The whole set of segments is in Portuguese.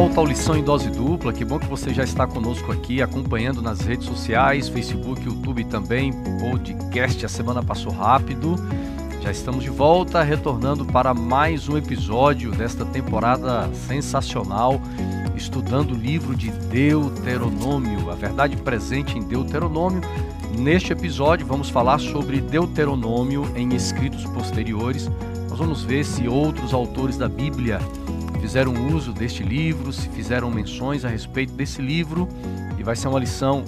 volta ao Lição em Dose Dupla. Que bom que você já está conosco aqui, acompanhando nas redes sociais, Facebook, YouTube também, podcast. A semana passou rápido. Já estamos de volta, retornando para mais um episódio desta temporada sensacional, estudando o livro de Deuteronômio, a verdade presente em Deuteronômio. Neste episódio, vamos falar sobre Deuteronômio em escritos posteriores. Nós vamos ver se outros autores da Bíblia fizeram uso deste livro, se fizeram menções a respeito desse livro, e vai ser uma lição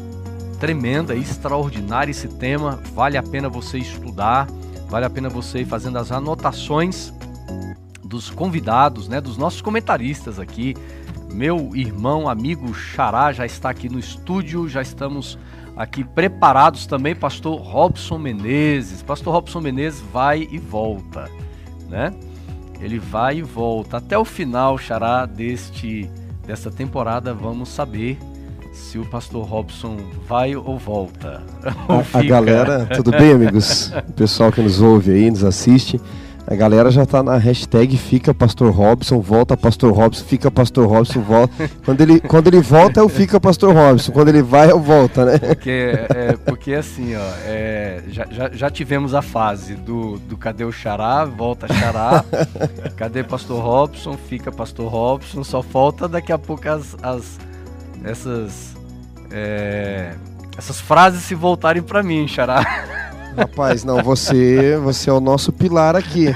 tremenda, extraordinária esse tema, vale a pena você estudar, vale a pena você ir fazendo as anotações dos convidados, né, dos nossos comentaristas aqui. Meu irmão, amigo Xará já está aqui no estúdio, já estamos aqui preparados também, pastor Robson Menezes. Pastor Robson Menezes vai e volta, né? Ele vai e volta. Até o final, Xará, deste, desta temporada, vamos saber se o pastor Robson vai ou volta. Ou a, a, galera, tudo bem, amigos? O pessoal que nos ouve aí, nos assiste. A galera já tá na hashtag fica Pastor Robson, volta Pastor Robson, fica Pastor Robson, volta. Quando ele, quando ele volta, eu fica Pastor Robson. Quando ele vai, eu volta, né? Porque, é, porque assim, ó, é, já, já, já, tivemos a fase do, do cadê o Xará, volta Xará, cadê Pastor Robson, fica Pastor Robson, só falta daqui a pouco as, as essas, é, essas frases se voltarem para mim, Xará. Rapaz, não, você, você é o nosso pilar aqui.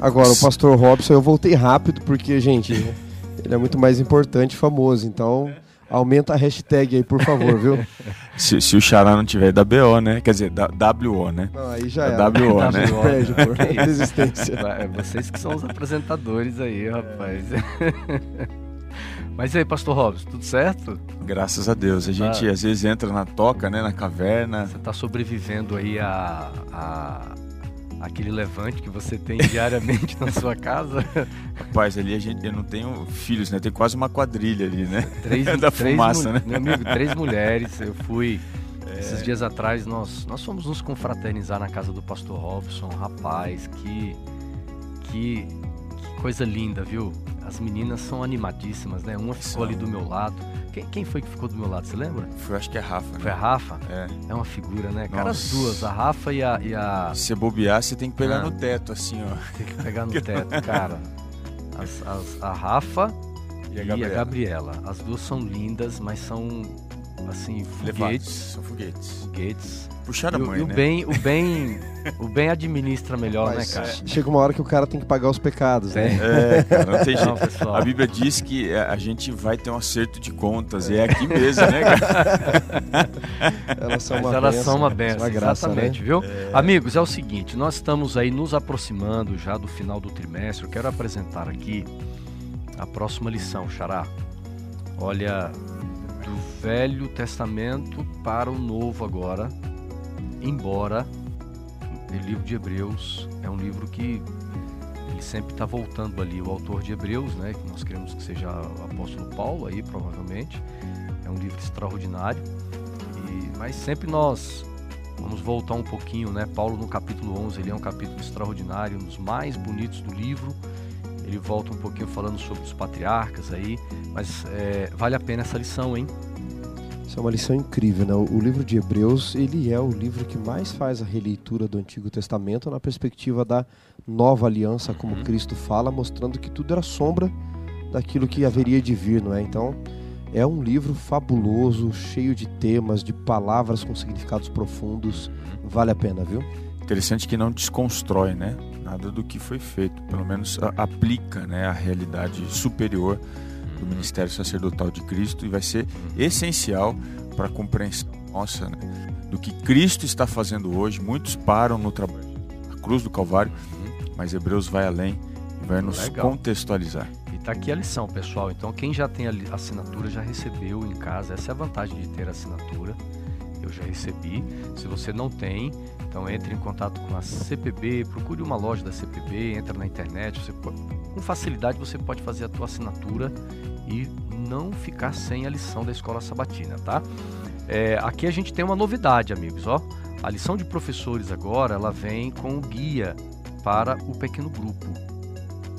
Agora, o pastor Robson, eu voltei rápido porque, gente, ele é muito mais importante e famoso. Então, aumenta a hashtag aí, por favor, viu? Se, se o Xará não tiver da BO, né? Quer dizer, da WO, né? Não, aí já é. WO, né? Perde por desistência. É vocês que são os apresentadores aí, rapaz. Mas e aí, Pastor Robson, tudo certo? Graças a Deus. A gente tá. às vezes entra na toca, né, na caverna. Você está sobrevivendo aí a, a aquele levante que você tem diariamente na sua casa? Rapaz, ali a gente, eu não tenho filhos, né? Tem quase uma quadrilha ali, né? Três, da três, fumaça, né? Meu amigo, três mulheres. Eu fui é... esses dias atrás nós nós fomos nos confraternizar na casa do Pastor Robson. Rapaz, que que, que coisa linda, viu? As meninas são animadíssimas, né? Uma ficou ali do meu lado. Quem, quem, foi que ficou do meu lado, você lembra? Foi, acho que é a Rafa. Né? Foi a Rafa? É. É uma figura, né? Cara, as duas, a Rafa e a. E a... Se bobear, você tem que pegar ah. no teto, assim, ó. Tem que pegar no teto, cara. As, as, a Rafa e, a, e a Gabriela. As duas são lindas, mas são assim, foguetes. São foguetes. Foguetes. Puxar a mãe, e o né? bem, o bem, o bem administra melhor, Mas, né, cara? Chega uma hora que o cara tem que pagar os pecados, né? É, cara, não tem jeito. Não, a Bíblia diz que a gente vai ter um acerto de contas, é. e é aqui mesmo, né, cara? elas são uma elas benção, são uma benção, uma graça, exatamente, né? viu? É... Amigos, é o seguinte, nós estamos aí nos aproximando já do final do trimestre. Eu quero apresentar aqui a próxima lição, Xará. Olha, do Velho Testamento para o Novo agora, embora o livro de Hebreus é um livro que ele sempre está voltando ali, o autor de Hebreus, né, que nós queremos que seja o apóstolo Paulo aí, provavelmente, é um livro extraordinário, e, mas sempre nós vamos voltar um pouquinho, né, Paulo no capítulo 11, ele é um capítulo extraordinário, um dos mais bonitos do livro, ele volta um pouquinho falando sobre os patriarcas aí, mas é, vale a pena essa lição, hein? Isso é uma lição incrível, né? O livro de Hebreus, ele é o livro que mais faz a releitura do Antigo Testamento na perspectiva da nova aliança, como uhum. Cristo fala, mostrando que tudo era sombra daquilo que haveria de vir, não é? Então, é um livro fabuloso, cheio de temas, de palavras com significados profundos. Uhum. Vale a pena, viu? Interessante que não desconstrói, né? Nada do que foi feito, pelo menos aplica né, a realidade superior do uhum. ministério sacerdotal de Cristo e vai ser essencial para a compreensão nossa né, do que Cristo está fazendo hoje. Muitos param no trabalho na cruz do Calvário, uhum. mas Hebreus vai além e vai nos Legal. contextualizar. E está aqui a lição, pessoal. Então, quem já tem a assinatura já recebeu em casa. Essa é a vantagem de ter assinatura. Eu já recebi. Se você não tem, então entre em contato com a CPB, procure uma loja da CPB, entra na internet, pode, com facilidade você pode fazer a tua assinatura e não ficar sem a lição da escola sabatina, tá? É, aqui a gente tem uma novidade, amigos, ó. A lição de professores agora ela vem com o guia para o pequeno grupo?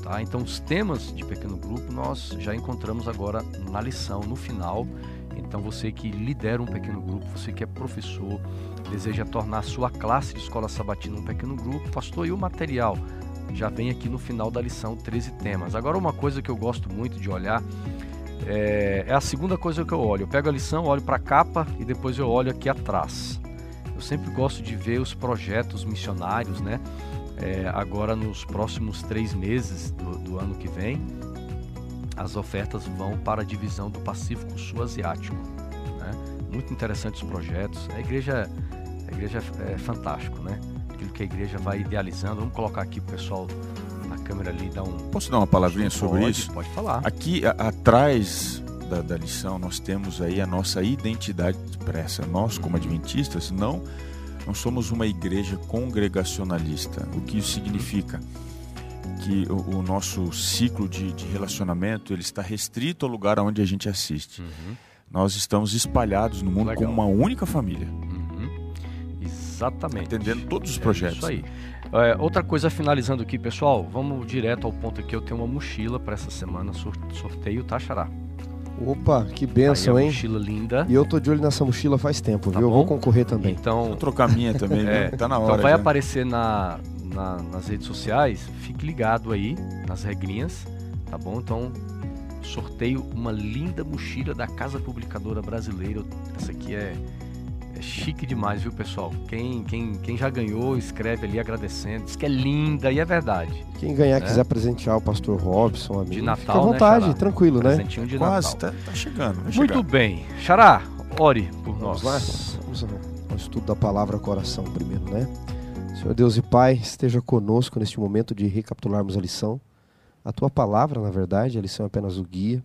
Tá? Então, os temas de pequeno grupo nós já encontramos agora na lição, no final. Então, você que lidera um pequeno grupo, você que é professor, deseja tornar sua classe de escola sabatina um pequeno grupo, pastor, e o material? Já vem aqui no final da lição 13 temas. Agora, uma coisa que eu gosto muito de olhar é, é a segunda coisa que eu olho. Eu pego a lição, olho para a capa e depois eu olho aqui atrás. Eu sempre gosto de ver os projetos missionários, né? É, agora, nos próximos três meses do, do, ano que vem, as ofertas vão para a divisão do Pacífico Sul-Asiático. Né? Muito interessantes projetos. A igreja, a igreja é, é fantástico, né? Aquilo que a igreja vai idealizando. Vamos colocar aqui o pessoal na câmera ali dar um. Posso dar uma palavrinha sobre pode, isso? Pode falar. Aqui a, atrás da, da, lição nós temos aí a nossa identidade expressa. Nós, como uhum. adventistas, não não somos uma igreja congregacionalista. O que isso significa? Que o, o nosso ciclo de, de, relacionamento ele está restrito ao lugar onde a gente assiste. Uhum. Nós estamos espalhados no mundo Legal. como uma única família. Exatamente. Entendendo todos os projetos. É isso aí. É, outra coisa finalizando aqui, pessoal, vamos direto ao ponto aqui. Eu tenho uma mochila para essa semana, sorteio, tá, Xará? Opa, que benção, Aí, hein? Mochila linda. E eu tô de olho nessa mochila faz tempo, tá viu? Bom? Eu vou concorrer também. Então, vou trocar a minha também, é, tá na hora. Então vai já. aparecer na, na, nas redes sociais. Fique ligado aí nas regrinhas, tá bom? Então sorteio uma linda mochila da Casa Publicadora Brasileira. Essa aqui é é chique demais, viu, pessoal? Quem, quem, quem já ganhou, escreve ali agradecendo. Diz que é linda e é verdade. Quem ganhar né? quiser presentear o pastor Robson, amigo, de Natal, fica à vontade, né, tranquilo, né? Presentinho de Quase, Natal. Tá, tá chegando. Vai Muito chegar. bem. Xará, ore por Vamos nós. lá? Vamos ao estudo da palavra coração primeiro, né? Senhor Deus e Pai, esteja conosco neste momento de recapitularmos a lição. A tua palavra, na verdade, a lição é apenas o guia.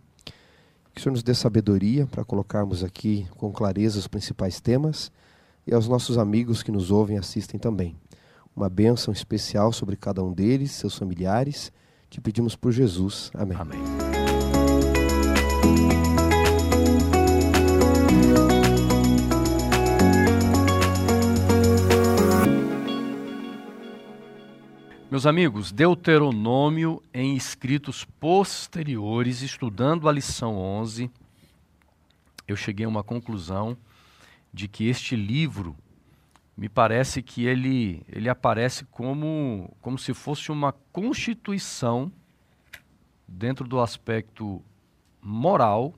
Que o Senhor nos dê sabedoria para colocarmos aqui com clareza os principais temas e aos nossos amigos que nos ouvem e assistem também. Uma bênção especial sobre cada um deles, seus familiares. Te pedimos por Jesus. Amém. Amém. Meus amigos, Deuteronômio em escritos posteriores, estudando a lição 11, eu cheguei a uma conclusão de que este livro me parece que ele, ele aparece como, como se fosse uma constituição dentro do aspecto moral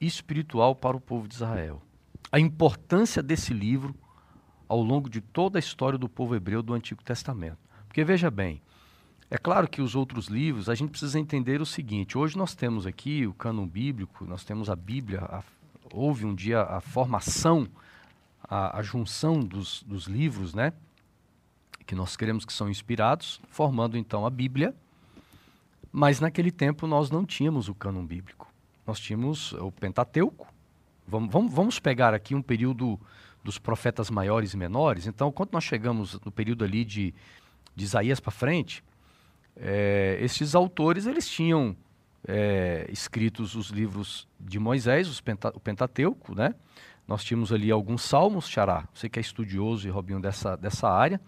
e espiritual para o povo de Israel. A importância desse livro ao longo de toda a história do povo hebreu do Antigo Testamento. Porque veja bem, é claro que os outros livros, a gente precisa entender o seguinte: hoje nós temos aqui o cânon bíblico, nós temos a Bíblia, a, houve um dia a formação, a, a junção dos, dos livros, né? Que nós queremos que são inspirados, formando então a Bíblia. Mas naquele tempo nós não tínhamos o cânon bíblico. Nós tínhamos o Pentateuco. Vamos, vamos, vamos pegar aqui um período dos profetas maiores e menores. Então, quando nós chegamos no período ali de, de Isaías para frente, é, esses autores eles tinham é, escritos os livros de Moisés, Penta, o Pentateuco, né? Nós tínhamos ali alguns salmos, Xará, você que é estudioso e Robinho dessa, dessa área.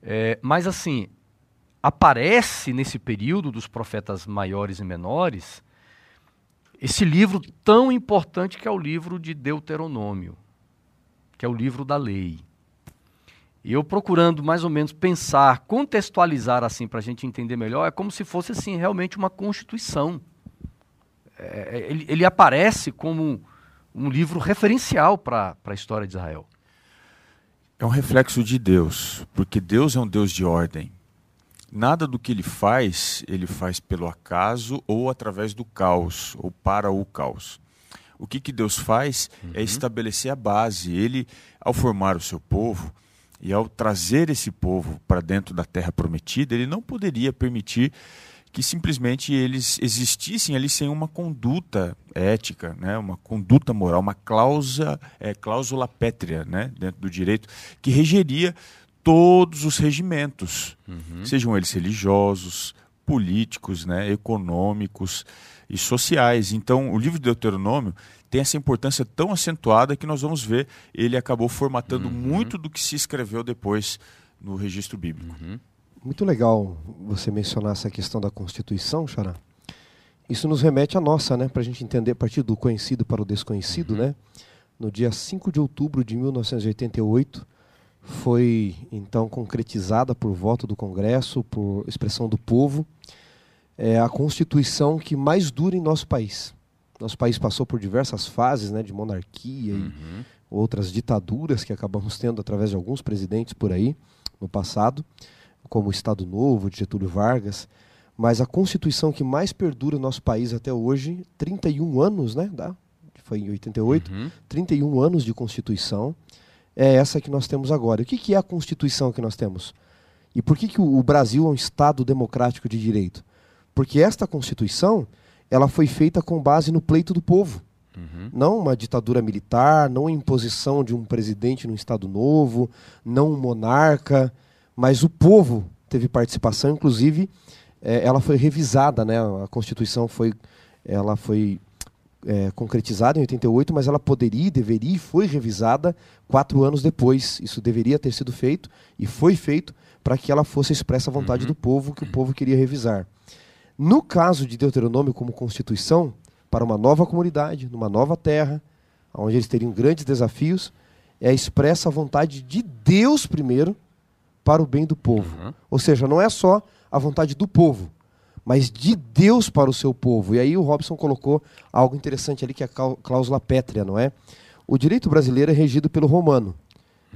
É, mas assim, aparece nesse período dos profetas maiores e menores esse livro tão importante que é o livro de Deuteronômio, que é o livro da lei. E eu procurando mais ou menos pensar, contextualizar assim para a gente entender melhor, é como se fosse assim realmente uma constituição. É, ele, ele, aparece como um livro referencial para a história de Israel. É um reflexo de Deus, porque Deus é um Deus de ordem. Nada do que ele faz, ele faz pelo acaso ou através do caos, ou para o caos. O que, que Deus faz é uhum. é estabelecer a base. Ele, ao formar o seu povo e ao trazer esse povo para dentro da terra prometida, ele não poderia permitir que simplesmente eles existissem ali sem uma conduta ética, né, uma conduta moral, uma cláusula, é, cláusula pétrea né, dentro do direito que regeria todos os regimentos, uhum. sejam eles religiosos, políticos, né, econômicos e sociais. Então, o livro de Deuteronômio tem essa importância tão acentuada que nós vamos ver, ele acabou formatando uhum. muito do que se escreveu depois no registro bíblico. Uhum. muito legal você mencionar essa questão da Constituição, Xará. Isso nos remete à nossa, né? Para a gente entender a partir do conhecido para o desconhecido, uhum. né? No dia 5 de outubro de 1988, foi então concretizada por voto do Congresso, por expressão do povo, é a Constituição que mais dura em nosso país. Nosso país passou por diversas fases né, de monarquia uhum. e outras ditaduras que acabamos tendo através de alguns presidentes por aí no passado, como o Estado Novo, de Getúlio Vargas. Mas a Constituição que mais perdura no nosso país até hoje, 31 anos, né? Foi em 88, uhum. 31 anos de Constituição, é essa que nós temos agora. O que, que é a Constituição que nós temos? E por que, que o Brasil é um Estado democrático de direito? Porque esta Constituição ela foi feita com base no pleito do povo. Uhum. Não uma ditadura militar, não a imposição de um presidente num Estado novo, não um monarca, mas o povo teve participação, inclusive é, ela foi revisada, né? a Constituição foi, ela foi é, concretizada em 88, mas ela poderia, deveria e foi revisada quatro anos depois. Isso deveria ter sido feito e foi feito para que ela fosse expressa a vontade uhum. do povo que o povo queria revisar. No caso de Deuteronômio como constituição, para uma nova comunidade, numa nova terra, onde eles teriam grandes desafios, é expressa a vontade de Deus primeiro para o bem do povo. Uhum. Ou seja, não é só a vontade do povo, mas de Deus para o seu povo. E aí o Robson colocou algo interessante ali que é a cláusula pétrea, não é? O direito brasileiro é regido pelo romano.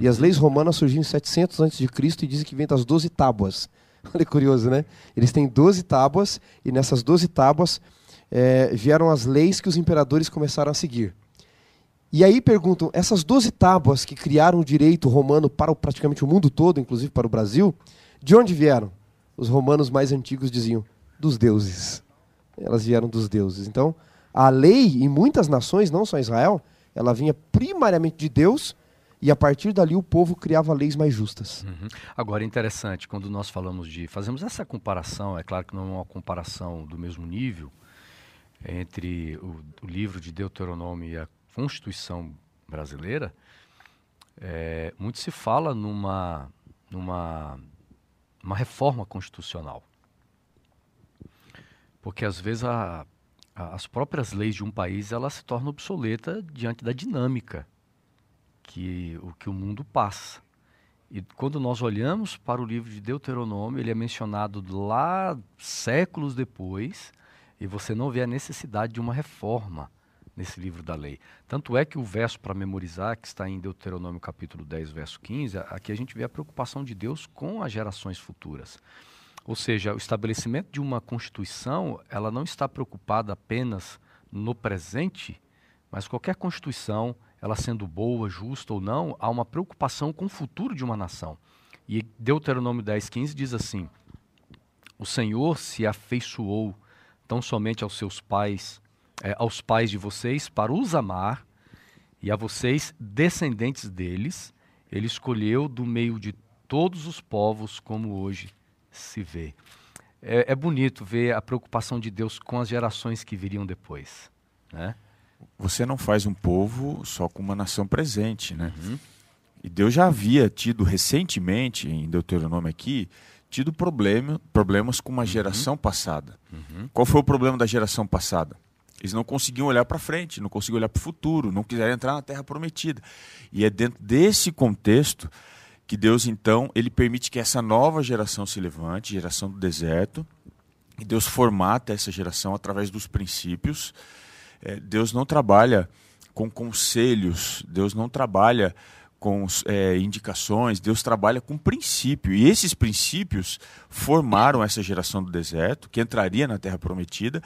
E as leis romanas surgiram em 700 a.C. e dizem que vem das 12 tábuas. Olha que curioso, né? Eles têm 12 tábuas e nessas 12 tábuas é, vieram as leis que os imperadores começaram a seguir. E aí perguntam, essas 12 tábuas que criaram o direito romano para praticamente o mundo todo, inclusive para o Brasil, de onde vieram? Os romanos mais antigos diziam, dos deuses. Elas vieram dos deuses. Então, a lei em muitas nações, não só Israel, ela vinha primariamente de Deus e a partir dali o povo criava leis mais justas. Uhum. Agora, interessante, quando nós falamos de. Fazemos essa comparação, é claro que não é uma comparação do mesmo nível entre o, o livro de Deuteronômio e a Constituição brasileira. É, muito se fala numa, numa uma reforma constitucional. Porque às vezes a, a, as próprias leis de um país elas se tornam obsoletas diante da dinâmica que o que o mundo passa. E quando nós olhamos para o livro de Deuteronômio, ele é mencionado lá séculos depois, e você não vê a necessidade de uma reforma nesse livro da lei. Tanto é que o verso para memorizar, que está em Deuteronômio capítulo 10, verso 15, aqui a gente vê a preocupação de Deus com as gerações futuras. Ou seja, o estabelecimento de uma constituição, ela não está preocupada apenas no presente, mas qualquer constituição, ela sendo boa, justa ou não, há uma preocupação com o futuro de uma nação. E Deuteronômio 10, 15 diz assim: O Senhor se afeiçoou tão somente aos seus pais, é, aos pais de vocês, para os amar, e a vocês, descendentes deles, ele escolheu do meio de todos os povos, como hoje se vê. É, é bonito ver a preocupação de Deus com as gerações que viriam depois. Né? você não faz um povo só com uma nação presente, né? Uhum. E Deus já havia tido recentemente, em Deuteronômio aqui, tido problema, problemas com uma uhum. geração uhum. passada. Uhum. Qual foi o problema da geração passada? Eles não conseguiam olhar para frente, não conseguiam olhar para o futuro, não quiseram entrar na terra prometida. E é dentro desse contexto que Deus então ele permite que essa nova geração se levante, geração do deserto, e Deus formata essa geração através dos princípios é, Deus não trabalha com conselhos, Deus não trabalha com é, indicações, Deus trabalha com princípio. E esses princípios formaram essa geração do deserto, que entraria na Terra Prometida,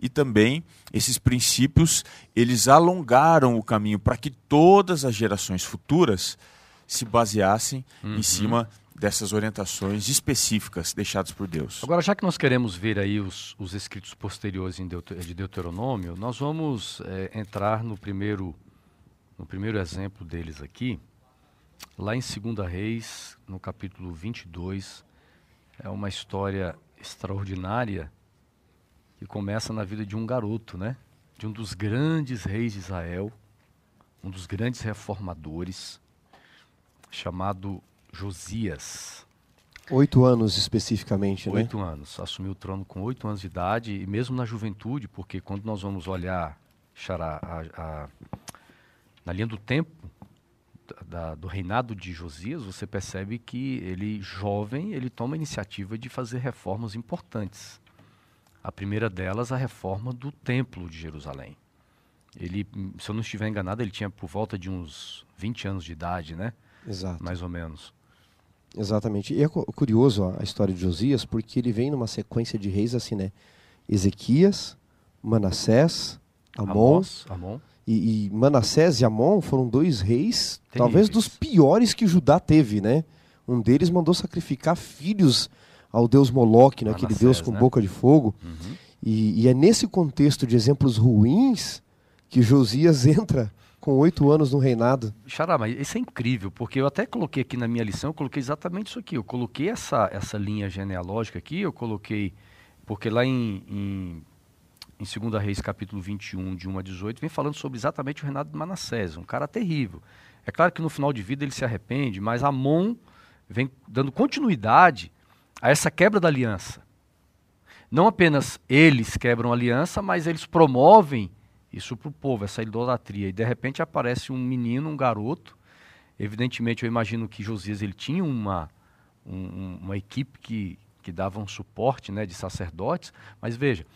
e também esses princípios, eles alongaram o caminho para que todas as gerações futuras se baseassem uhum. em cima dessas orientações específicas deixadas por Deus. Agora, já que nós queremos ver aí os, os escritos posteriores de Deuteronômio, nós vamos é, entrar no primeiro, no primeiro exemplo deles aqui, lá em 2 Reis, no capítulo 22. É uma história extraordinária que começa na vida de um garoto, né? De um dos grandes reis de Israel, um dos grandes reformadores, chamado Josias. Oito anos especificamente, oito né? Oito anos. Assumiu o trono com oito anos de idade e mesmo na juventude, porque quando nós vamos olhar Xará, a, a, na linha do tempo da, do reinado de Josias, você percebe que ele, jovem, ele toma a iniciativa de fazer reformas importantes. A primeira delas, a reforma do templo de Jerusalém. Ele, se eu não estiver enganado, ele tinha por volta de uns 20 anos de idade, né? Exato. Mais ou menos. Exatamente. E é curioso a história de Josias, porque ele vem numa sequência de reis assim, né? Ezequias, Manassés, Amon. Amós, Amon. E, e, Manassés e Amon foram dois reis, Terríveis. talvez dos piores que Judá teve, né? Um deles mandou sacrificar filhos ao deus Moloque, né? aquele deus com né? boca de fogo. Uhum. E, e, é nesse contexto de exemplos ruins que Josias entra com oito anos no reinado. Xará, mas isso é incrível, porque eu até coloquei aqui na minha lição, eu coloquei exatamente isso aqui. Eu coloquei essa, essa linha genealógica aqui, eu coloquei, porque lá em, em, em 2 Reis, capítulo 21, de 1 a 18, vem falando sobre exatamente o reinado de Manassés, um cara terrível. É claro que no final de vida ele se arrepende, mas Amon vem dando continuidade a essa quebra da aliança. Não apenas eles quebram a aliança, mas eles promovem isso para o povo, essa idolatria. E de repente aparece um menino, um garoto. Evidentemente, eu imagino que Josias ele tinha uma, um, uma equipe que, que dava um suporte né, de sacerdotes, mas veja,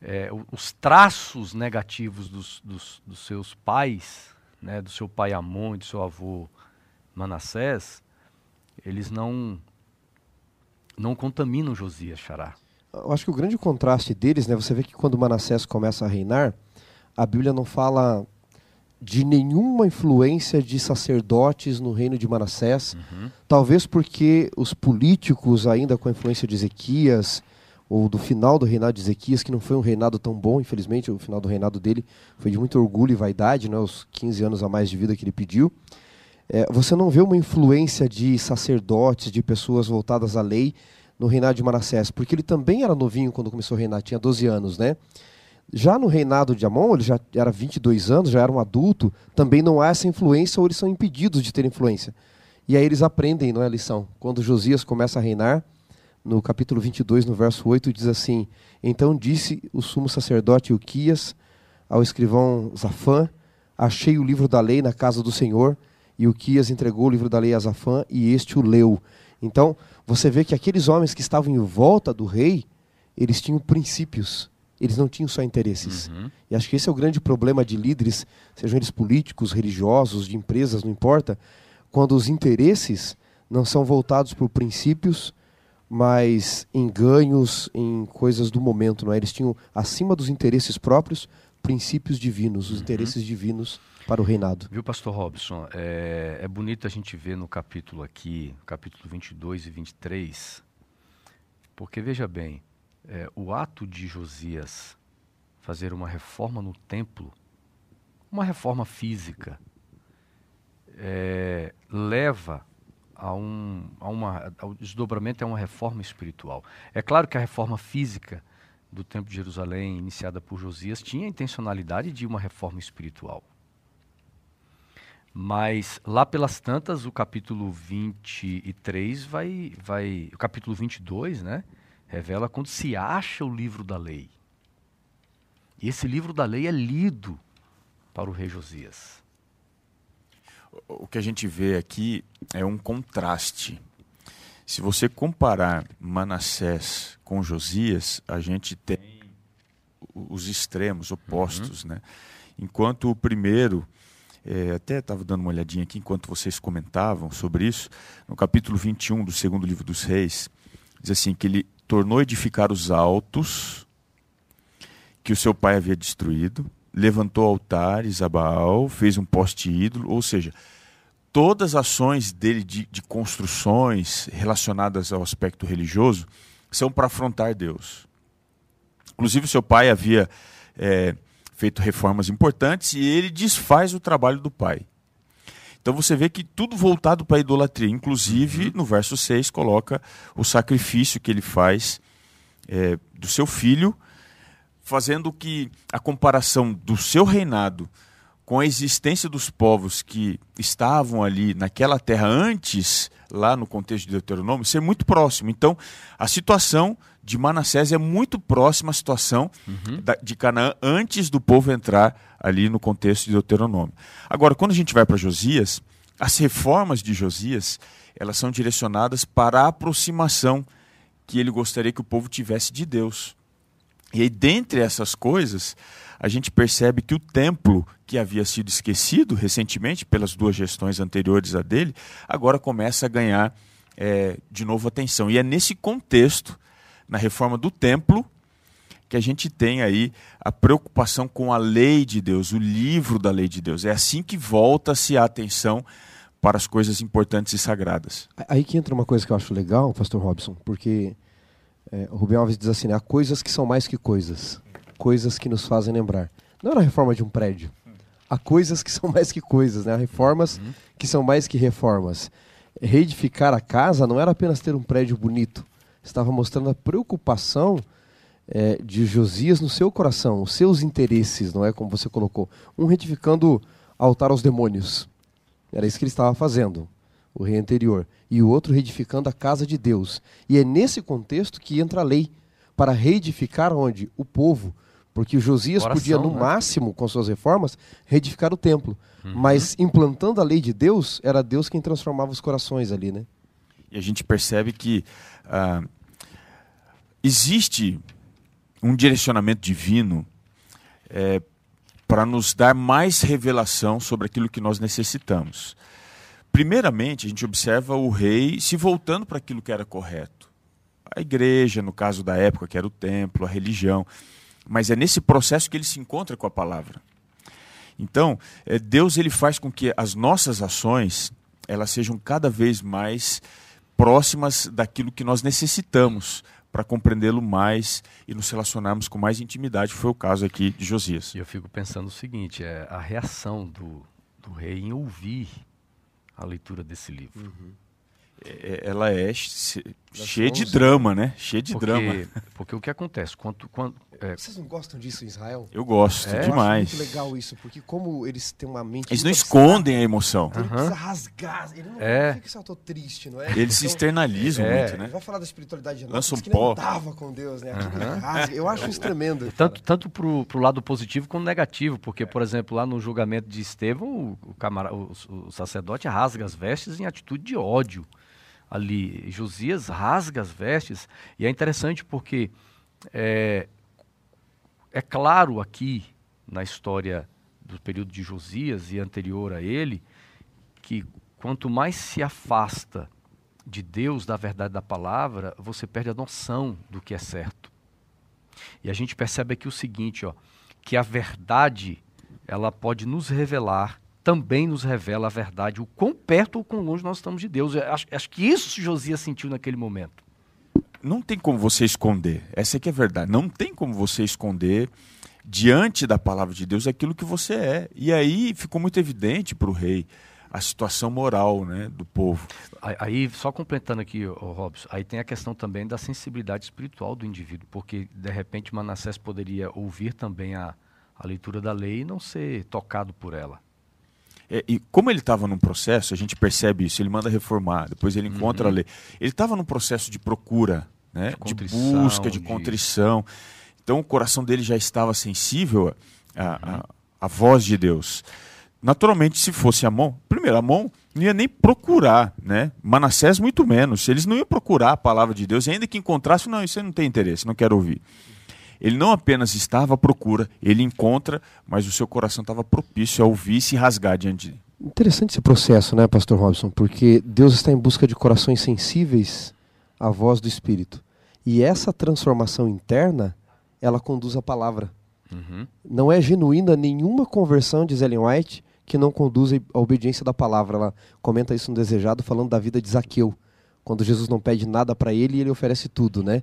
é, os traços negativos dos, dos, dos, seus pais, né, do seu pai Amon e do seu avô Manassés, eles não, não contaminam Josias, Xará. Eu acho que o grande contraste deles, né, você vê que quando Manassés começa a reinar, a Bíblia não fala de nenhuma influência de sacerdotes no reino de Manassés, uhum. talvez porque os políticos, ainda com a influência de Ezequias, ou do final do reinado de Ezequias, que não foi um reinado tão bom, infelizmente, o final do reinado dele foi de muito orgulho e vaidade, né, os 15 anos a mais de vida que ele pediu. É, você não vê uma influência de sacerdotes, de pessoas voltadas à lei no reinado de Manassés, porque ele também era novinho quando começou a reinar, tinha 12 anos, né? Já no reinado de Amon, ele já era 22 anos, já era um adulto, também não há essa influência ou eles são impedidos de ter influência. E aí eles aprendem não é, a lição. Quando Josias começa a reinar, no capítulo 22, no verso 8, diz assim: Então disse o sumo sacerdote Uquias ao escrivão Zafã: Achei o livro da lei na casa do Senhor. E Uquias entregou o livro da lei a Zafã e este o leu. Então, você vê que aqueles homens que estavam em volta do rei, eles tinham princípios eles não tinham só interesses. Uhum. E acho que esse é o grande problema de líderes, sejam eles políticos, religiosos, de empresas, não importa, quando os interesses não são voltados por princípios, mas em ganhos, em coisas do momento. Não é? Eles tinham, acima dos interesses próprios, princípios divinos, os uhum. interesses divinos para o reinado. Viu, pastor Robson? É, é bonito a gente ver no capítulo aqui, capítulo 22 e 23, porque veja bem, é, o ato de Josias fazer uma reforma no templo, uma reforma física, é, leva a um, a uma, ao desdobramento é uma reforma espiritual. É claro que a reforma física do Templo de Jerusalém, iniciada por Josias, tinha a intencionalidade de uma reforma espiritual. Mas lá pelas tantas, o capítulo 23 vai, vai o capítulo 22, né? Revela quando se acha o livro da lei. E esse livro da lei é lido para o rei Josias. O que a gente vê aqui é um contraste. Se você comparar Manassés com Josias, a gente tem os extremos opostos. Uhum. Né? Enquanto o primeiro, é, até estava dando uma olhadinha aqui enquanto vocês comentavam sobre isso, no capítulo 21 do segundo livro dos Reis, diz assim que ele tornou edificar os altos que o seu pai havia destruído, levantou altares a Baal, fez um poste ídolo, ou seja, todas as ações dele de, de construções relacionadas ao aspecto religioso são para afrontar Deus. Inclusive, seu pai havia é, feito reformas importantes e ele desfaz o trabalho do pai. Então você vê que tudo voltado para a idolatria. Inclusive, uhum. no verso 6, coloca o sacrifício que ele faz é, do seu filho, fazendo que a comparação do seu reinado com a existência dos povos que estavam ali naquela terra antes, lá no contexto de Deuteronômio, ser muito próximo. Então, a situação de Manassés é muito próxima à situação uhum. da, de Canaã antes do povo entrar ali no contexto de Deuteronômio. Agora, quando a gente vai para Josias, as reformas de Josias, elas são direcionadas para a aproximação que ele gostaria que o povo tivesse de Deus. E aí, dentre essas coisas, a gente percebe que o templo, que havia sido esquecido recentemente pelas duas gestões anteriores a dele, agora começa a ganhar é, de novo atenção. E é nesse contexto, na reforma do templo, que a gente tem aí a preocupação com a lei de Deus, o livro da lei de Deus. É assim que volta-se a atenção para as coisas importantes e sagradas. Aí que entra uma coisa que eu acho legal, pastor Robson, porque é, Rubem Alves diz assim, né, há coisas que são mais que coisas coisas que nos fazem lembrar. Não era a reforma de um prédio. Há coisas que são mais que coisas, né? Há reformas uhum. que são mais que reformas. Reedificar a casa não era apenas ter um prédio bonito. Estava mostrando a preocupação é, de Josias no seu coração, os seus interesses, não é como você colocou. Um reedificando altar aos demônios. Era isso que ele estava fazendo, o rei anterior. E o outro reedificando a casa de Deus. E é nesse contexto que entra a lei para reedificar onde? O povo porque Josias Coração, podia, no né? máximo, com suas reformas, reedificar o templo. Uhum. Mas implantando a lei de Deus, era Deus quem transformava os corações ali, né? E a gente percebe que uh, existe um direcionamento divino é, para nos dar mais revelação sobre aquilo que nós necessitamos. Primeiramente, a gente observa o rei se voltando para aquilo que era correto. A igreja, no caso da época, que era o templo, a religião. Mas é nesse processo que ele se encontra com a palavra. Então, é, Deus ele faz com que as nossas ações elas sejam cada vez mais próximas daquilo que nós necessitamos para compreendê-lo mais e nos relacionarmos com mais intimidade. Foi o caso aqui de Josias. E eu fico pensando o seguinte: é a reação do, do rei em ouvir a leitura desse livro. Uhum. É, ela é cheia de drama, né? Cheia de porque, drama. Porque o que acontece? Quando, quando, é... Vocês não gostam disso em Israel? Eu gosto é? demais. Eu muito legal isso, porque como eles têm uma mente. Eles não escondem a emoção. Ele precisa rasgar. Ele não é. fica só, tô triste, não é? Eles então, se externalizam é. muito, né? Vai falar da espiritualidade de Lança um pó. Não com Deus, né? Rasga. Eu acho isso tremendo. Tanto, tanto pro, pro lado positivo quanto negativo, porque, por exemplo, lá no julgamento de Estevão, o, o, camara, o, o sacerdote rasga as vestes em atitude de ódio ali. Josias rasga as vestes, e é interessante porque é, é claro aqui na história do período de Josias e anterior a ele que quanto mais se afasta de Deus, da verdade da palavra, você perde a noção do que é certo. E a gente percebe aqui o seguinte, ó, que a verdade ela pode nos revelar também nos revela a verdade, o quão perto ou quão longe nós estamos de Deus. Acho, acho que isso Josias sentiu naquele momento. Não tem como você esconder, essa é que é a verdade. Não tem como você esconder diante da palavra de Deus aquilo que você é. E aí ficou muito evidente para o rei a situação moral né, do povo. Aí, só completando aqui, oh, Robson, aí tem a questão também da sensibilidade espiritual do indivíduo, porque de repente Manassés poderia ouvir também a, a leitura da lei e não ser tocado por ela. É, e como ele estava num processo, a gente percebe isso, ele manda reformar, depois ele encontra uhum. a lei. Ele estava num processo de procura, né? de, de busca, de, de, contrição. Então o coração dele já estava sensível à, à, voz de Deus. Naturalmente, se fosse Amon, primeiro, Amon não ia nem procurar, né? Manassés muito menos. Eles não iam procurar a palavra de Deus, ainda que encontrasse, não, isso aí não tem interesse, não quero ouvir. Ele não apenas estava à procura, ele encontra, mas o seu coração estava propício a ouvir e se rasgar diante dele. Interessante esse processo, né, Pastor Robson? Porque Deus está em busca de corações sensíveis à voz do Espírito. E essa transformação interna, ela conduz à palavra. Uhum. Não é genuína nenhuma conversão, diz Ellen White, que não conduz à obediência da palavra. Ela comenta isso no Desejado, falando da vida de Zaqueu. Quando Jesus não pede nada para ele e ele oferece tudo, né?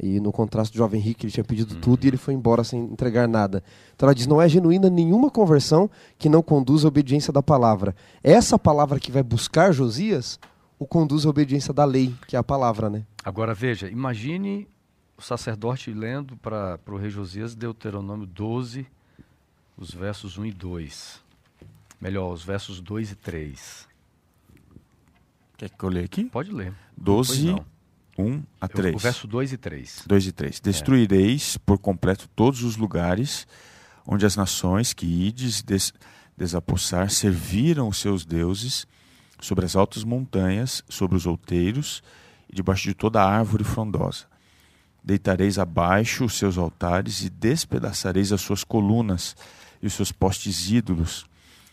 E no contraste do jovem rico, ele tinha pedido uhum. tudo e ele foi embora sem entregar nada. Então ela diz: não é genuína nenhuma conversão que não conduz à obediência da palavra. Essa palavra que vai buscar Josias o conduz à obediência da lei, que é a palavra, né? Agora veja, imagine o sacerdote lendo para o rei Josias Deuteronômio 12, os versos 1 e 2. Melhor, os versos 2 e 3. Quer que eu leia aqui? Pode ler. 12, 1 a 3. O verso 2 e 3. 2 e 3. Destruireis é. por completo todos os lugares onde as nações que ides des desapossar serviram os seus deuses sobre as altas montanhas, sobre os outeiros e debaixo de toda árvore frondosa. Deitareis abaixo os seus altares e despedaçareis as suas colunas e os seus postes ídolos.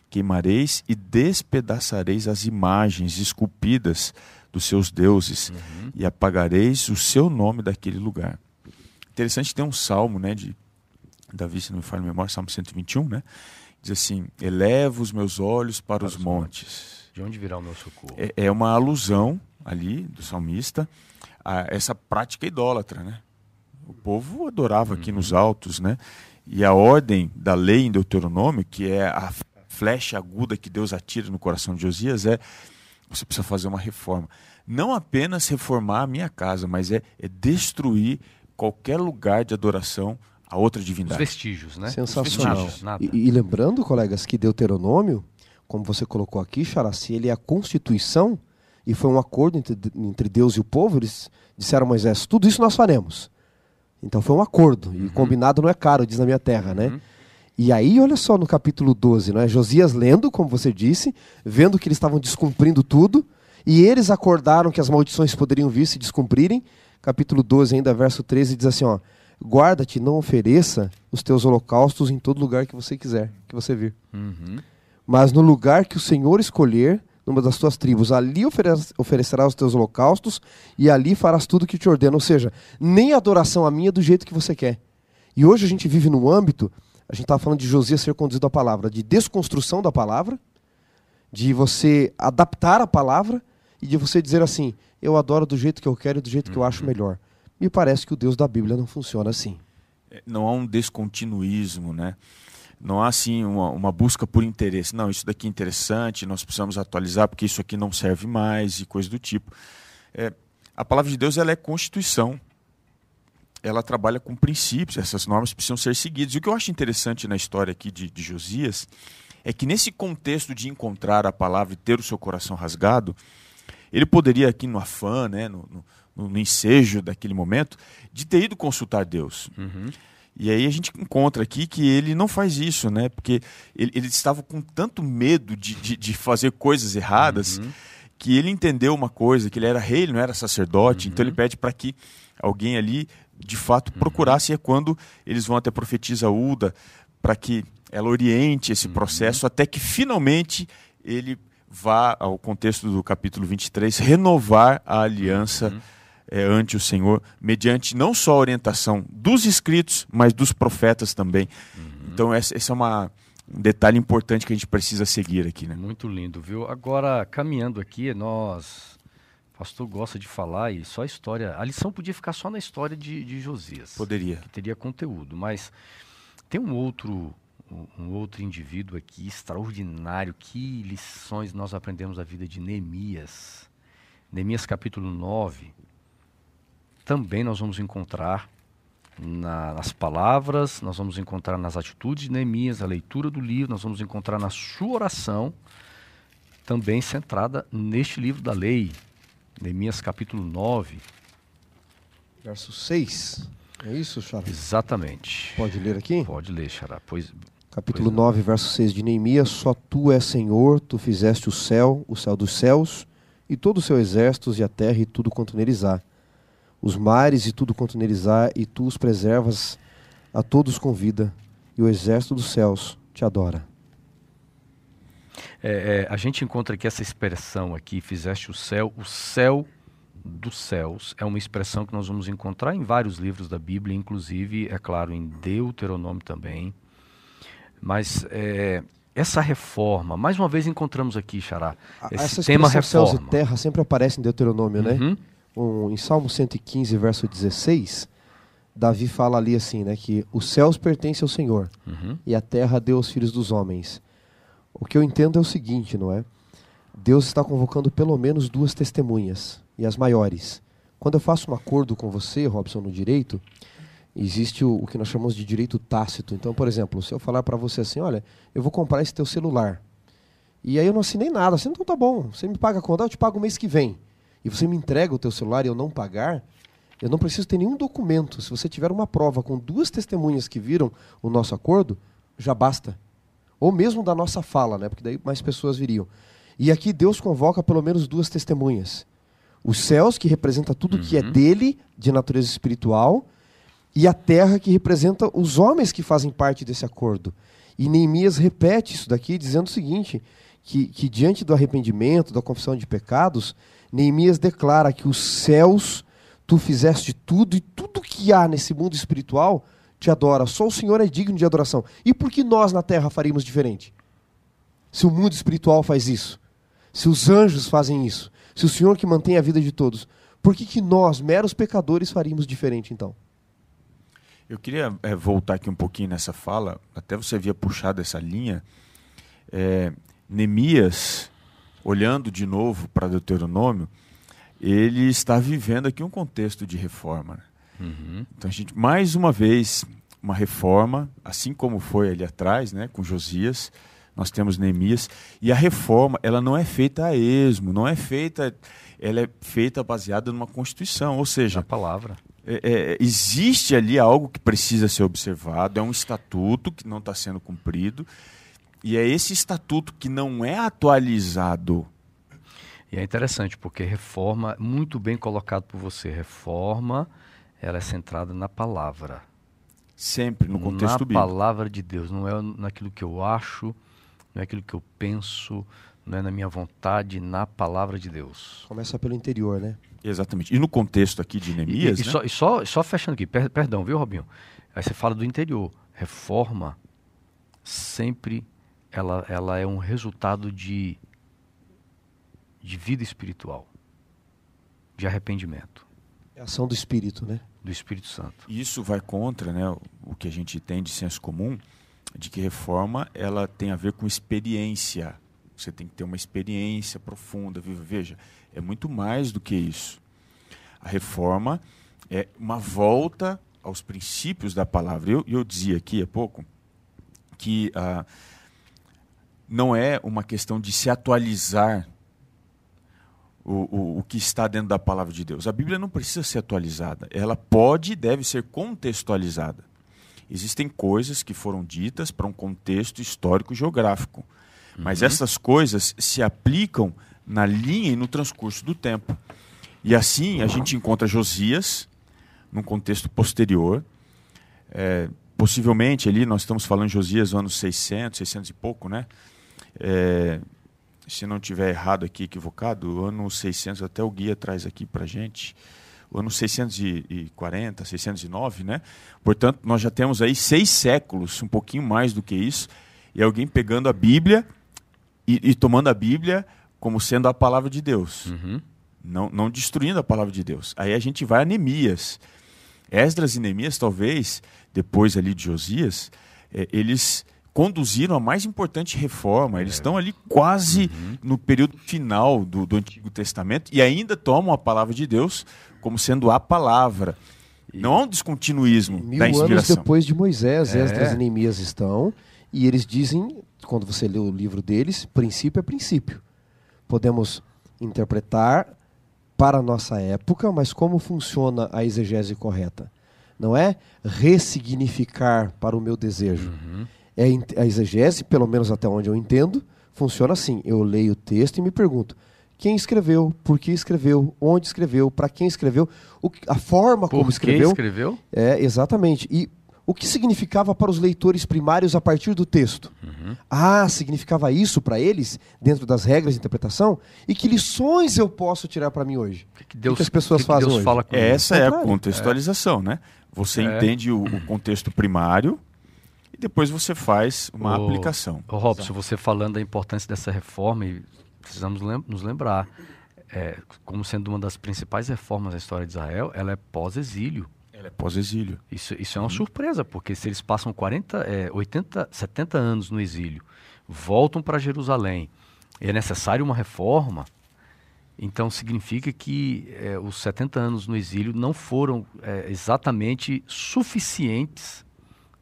Queimareis e despedaçareis as imagens esculpidas dos seus deuses uhum. e apagareis o seu nome daquele lugar. Interessante tem um salmo, né, de Davi, se não me falha a memória, Salmo 121, né? Diz assim: Elevo os meus olhos para, para os, os montes. montes. De onde virá o meu socorro? É, é uma alusão ali do salmista a essa prática idólatra, né? O povo adorava uhum. aqui nos altos, né? E a ordem da lei em Deuteronômio, que é a flecha aguda que Deus atira no coração de Josias, é você precisa fazer uma reforma. Não apenas reformar a minha casa, mas é, é destruir qualquer lugar de adoração a outra divindade. Os vestígios, né? Sensacional. Vestígios, nada. E, e, lembrando, colegas, que Deuteronômio, como você colocou aqui, Characi, ele é a constituição e foi um acordo entre, entre Deus e o povo. Eles disseram a Moisés: tudo isso nós faremos. Então foi um acordo. Uhum. E combinado não é caro, diz na minha terra, né? uhum. né? E aí, olha só no capítulo 12, não é? Josias lendo, como você disse, vendo que eles estavam descumprindo tudo, e eles acordaram que as maldições poderiam vir se descumprirem. Capítulo 12, ainda verso 13, diz assim, ó: Guarda-te, não ofereça os teus holocaustos em todo lugar que você quiser, que você vir. Uhum. Mas no lugar que o Senhor escolher, numa das tuas tribos, ali oferecerás os teus holocaustos e ali farás tudo que te ordena. Ou seja, nem adoração a minha do jeito que você quer. E hoje a gente vive num âmbito a gente estava falando de Josias ser conduzido à palavra, de desconstrução da palavra, de você adaptar a palavra e de você dizer assim: eu adoro do jeito que eu quero e do jeito que eu acho uhum. melhor. Me parece que o Deus da Bíblia não funciona assim. É, não há um descontinuísmo, né? Não há assim uma, uma, busca por interesse. Não, isso daqui é interessante, nós precisamos atualizar porque isso aqui não serve mais e coisa do tipo. É, a palavra de Deus ela é constituição ela trabalha com princípios, essas normas precisam ser seguidas. E o que eu acho interessante na história aqui de, de Josias é que nesse contexto de encontrar a palavra e ter o seu coração rasgado, ele poderia aqui no afã, né, no, no, no ensejo daquele momento, de ter ido consultar Deus. Uhum. E aí a gente encontra aqui que ele não faz isso, né? Porque ele, ele estava com tanto medo de, de, de fazer coisas erradas uhum. que ele entendeu uma coisa, que ele era rei, ele não era sacerdote, uhum. então ele pede para que alguém ali de fato uhum. procurasse é quando eles vão até a profetisa Uda para que ela oriente esse uhum. processo até que finalmente ele vá ao contexto do capítulo 23 renovar a aliança é, ante o Senhor mediante não só a orientação dos escritos mas dos profetas também uhum. então esse, esse é uma um detalhe importante que a gente precisa seguir aqui, né? Muito lindo, viu? Agora, caminhando aqui, nós pastor gosta de falar e só a história. A lição podia ficar só na história de, de Josias. Poderia. Que teria conteúdo. Mas tem um outro, um outro indivíduo aqui extraordinário. Que lições nós aprendemos da vida de Neemias. Neemias capítulo 9. Também nós vamos encontrar na, nas palavras, nós vamos encontrar nas atitudes de Neemias, a leitura do livro, nós vamos encontrar na sua oração, também centrada neste livro da lei, Neemias capítulo 9. Verso 6. É isso, Xará? Exatamente. Pode ler aqui? Pode ler, Xará. Pois, capítulo pois 9, verso 6 de Neemias. Só tu és Senhor, tu fizeste o céu, o céu dos céus, e todo o seu exército, e a terra, e tudo quanto neles há. Os mares e tudo quanto neles há, e tu os preservas, a todos com vida, e o exército dos céus te adora. É, é, a gente encontra aqui essa expressão aqui, fizeste o céu, o céu dos céus é uma expressão que nós vamos encontrar em vários livros da Bíblia, inclusive, é claro, em Deuteronômio também. Mas é, essa reforma, mais uma vez encontramos aqui, Xará, esse essa tema reforma. céus e terra sempre aparece em Deuteronômio, né? uhum. né? Um, em Salmo 115, verso 16, Davi fala ali assim, né, que os céus pertencem ao Senhor uhum. e a terra deu aos filhos dos homens. O que eu entendo é o seguinte, não é? Deus está convocando pelo menos duas testemunhas, e as maiores. Quando eu faço um acordo com você, Robson, no direito, existe o, o que nós chamamos de direito tácito. Então, por exemplo, se eu falar para você assim, olha, eu vou comprar esse teu celular, E aí eu não assinei nada. Assim, então tá bom, você me paga a conta, eu te pago o mês que vem. E você me entrega o teu celular e eu não pagar, eu não preciso ter nenhum documento. Se você tiver uma prova com duas testemunhas que viram o nosso acordo, já basta. Ou mesmo da nossa fala, né? Porque daí mais pessoas viriam. E aqui Deus convoca pelo menos duas testemunhas. Os céus, que representa tudo uhum. que é uhum. dele, de natureza espiritual, e a terra, que representa os homens que fazem parte desse acordo. E Neemias repete isso daqui, dizendo o seguinte: que, que diante do arrependimento, da confissão de pecados, Neemias declara que os céus tu fizeste tudo e tudo que há nesse mundo espiritual te adora. Só o Senhor é digno de adoração. E por que nós na terra faríamos diferente? Se o mundo espiritual faz isso, se os anjos fazem isso, se o Senhor que mantém a vida de todos, por que, que nós, meros pecadores, faríamos diferente então? Eu queria é, voltar aqui um pouquinho nessa fala, até você havia puxado essa linha. É, Neemias, olhando de novo para Deuteronômio, ele está vivendo aqui um contexto de reforma. Uhum. Então a gente, mais uma vez, uma reforma, assim como foi ali atrás, né, com Josias, nós temos Neemias, e a reforma, ela não é feita a esmo, não é feita, ela é feita baseada numa constituição, ou seja, a palavra. É, é, existe ali algo que precisa ser observado, é um estatuto que não está sendo cumprido, e é esse estatuto que não é atualizado e é interessante porque reforma, muito bem colocado por você, reforma, ela é centrada na palavra. Sempre no contexto na bíblico. Na palavra de Deus, não é naquilo que eu acho, não é aquilo que eu penso, não é na minha vontade, na palavra de Deus. Começa pelo interior, né? Exatamente. E no contexto aqui de Neemias. E, e, né? só, e só, só fechando aqui, per, perdão, viu, Robinho? Aí você fala do interior. Reforma sempre ela, ela é um resultado de de vida espiritual, de arrependimento. É ação do Espírito, né? Do Espírito Santo. Isso vai contra né, o que a gente tem de senso comum, de que reforma ela tem a ver com experiência. Você tem que ter uma experiência profunda. Veja, é muito mais do que isso. A reforma é uma volta aos princípios da palavra. Eu, eu dizia aqui há pouco que ah, não é uma questão de se atualizar o, o, o, que está dentro da palavra de Deus. A Bíblia não precisa ser atualizada, ela pode e deve ser contextualizada. Existem coisas que foram ditas para um contexto histórico-geográfico, mas uhum. essas coisas se aplicam na linha e no transcurso do tempo. E assim a gente encontra Josias num contexto posterior. É, possivelmente ali, nós estamos falando de Josias anos 600, 600 e pouco, né? É, se não tiver errado aqui, equivocado, o ano 600, até o guia traz aqui para gente, o ano 640, 609, né? Portanto, nós já temos aí seis séculos, um pouquinho mais do que isso, e alguém pegando a Bíblia e, e tomando a Bíblia como sendo a palavra de Deus, uhum. não, não destruindo a palavra de Deus. Aí a gente vai a Neemias. Esdras e Neemias, talvez, depois ali de Josias, é, eles conduziram a mais importante reforma. Eles é. estão ali quase uhum. no período final do, do, Antigo Testamento e ainda tomam a palavra de Deus como sendo a palavra. Não há um descontinuísmo mil da inspiração. anos depois de Moisés, é. Esdras e Neemias estão, e eles dizem, quando você lê o livro deles, princípio é princípio. Podemos interpretar para a nossa época, mas como funciona a exegese correta? Não é ressignificar para o meu desejo. Uhum é a exegese, pelo menos até onde eu entendo, funciona assim. Eu leio o texto e me pergunto quem escreveu, por que escreveu, onde escreveu, para quem escreveu, o, a forma por como escreveu. escreveu? É, exatamente. E o que significava para os leitores primários a partir do texto? Uhum. Ah, significava isso para eles, dentro das regras de interpretação? E que lições eu posso tirar para mim hoje? O que, que, Deus, que, as pessoas que fazem Deus hoje? Fala Essa é a contextualização, é. né? Você é. entende o, o contexto primário, depois você faz uma o, aplicação. O Robson, você falando da importância dessa reforma, e precisamos lem nos lembrar, é, como sendo uma das principais reformas da história de Israel, ela é pós-exílio. Ela é pós-exílio. Isso, isso é uma hum. surpresa, porque se eles passam 40, é, 80, 70 anos no exílio, voltam para Jerusalém, e é necessário uma reforma, então significa que é, os 70 anos no exílio não foram é, exatamente suficientes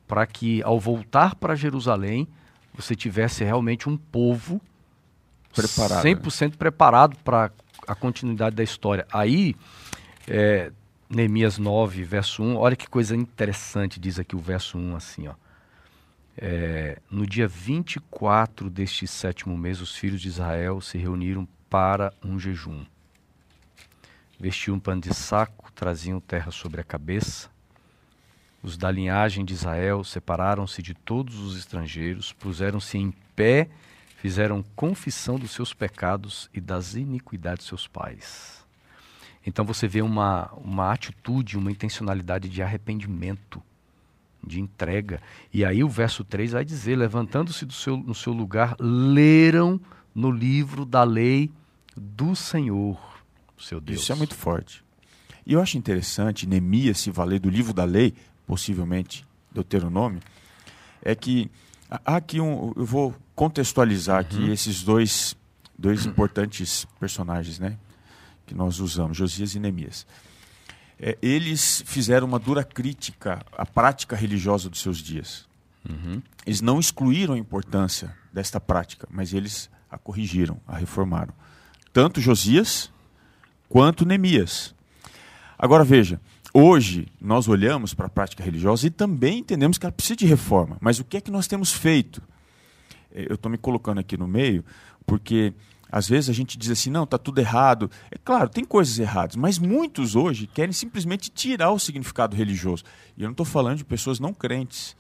para que, ao voltar para Jerusalém, você tivesse realmente um povo preparado. 100% né? preparado para a continuidade da história. Aí, é, Neemias 9, verso 1, olha que coisa interessante, diz aqui o verso 1, assim, ó. É, no dia 24 deste sétimo mês, os filhos de Israel se reuniram para um jejum. Vestiam um pano de saco, traziam terra sobre a cabeça. Os da linhagem de Israel separaram-se de todos os estrangeiros, puseram-se em pé, fizeram confissão dos seus pecados e das iniquidades de seus pais. Então você vê uma, uma atitude, uma intencionalidade de arrependimento de entrega. E aí o verso 3 vai dizer: levantando-se do seu, no seu lugar, leram no livro da lei do Senhor, seu Deus. Isso é muito forte. E eu acho interessante Neemias se valer do livro da lei, possivelmente Deuteronômio, é que há aqui um. Eu vou contextualizar uhum. aqui esses dois, dois importantes personagens né, que nós usamos, Josias e Neemias é, eles fizeram uma dura crítica à prática religiosa dos seus dias. Uhum. Eles não excluíram a importância desta prática, mas eles a corrigiram, a reformaram. Tanto Josias quanto Neemias. Agora veja, hoje nós olhamos para a prática religiosa e também entendemos que ela precisa de reforma. Mas o que é que nós temos feito? É, eu estou me colocando aqui no meio, porque às vezes a gente diz assim, não, está tudo errado. É claro, tem coisas erradas, mas muitos hoje querem simplesmente tirar o significado religioso. E eu não estou falando de pessoas não crentes.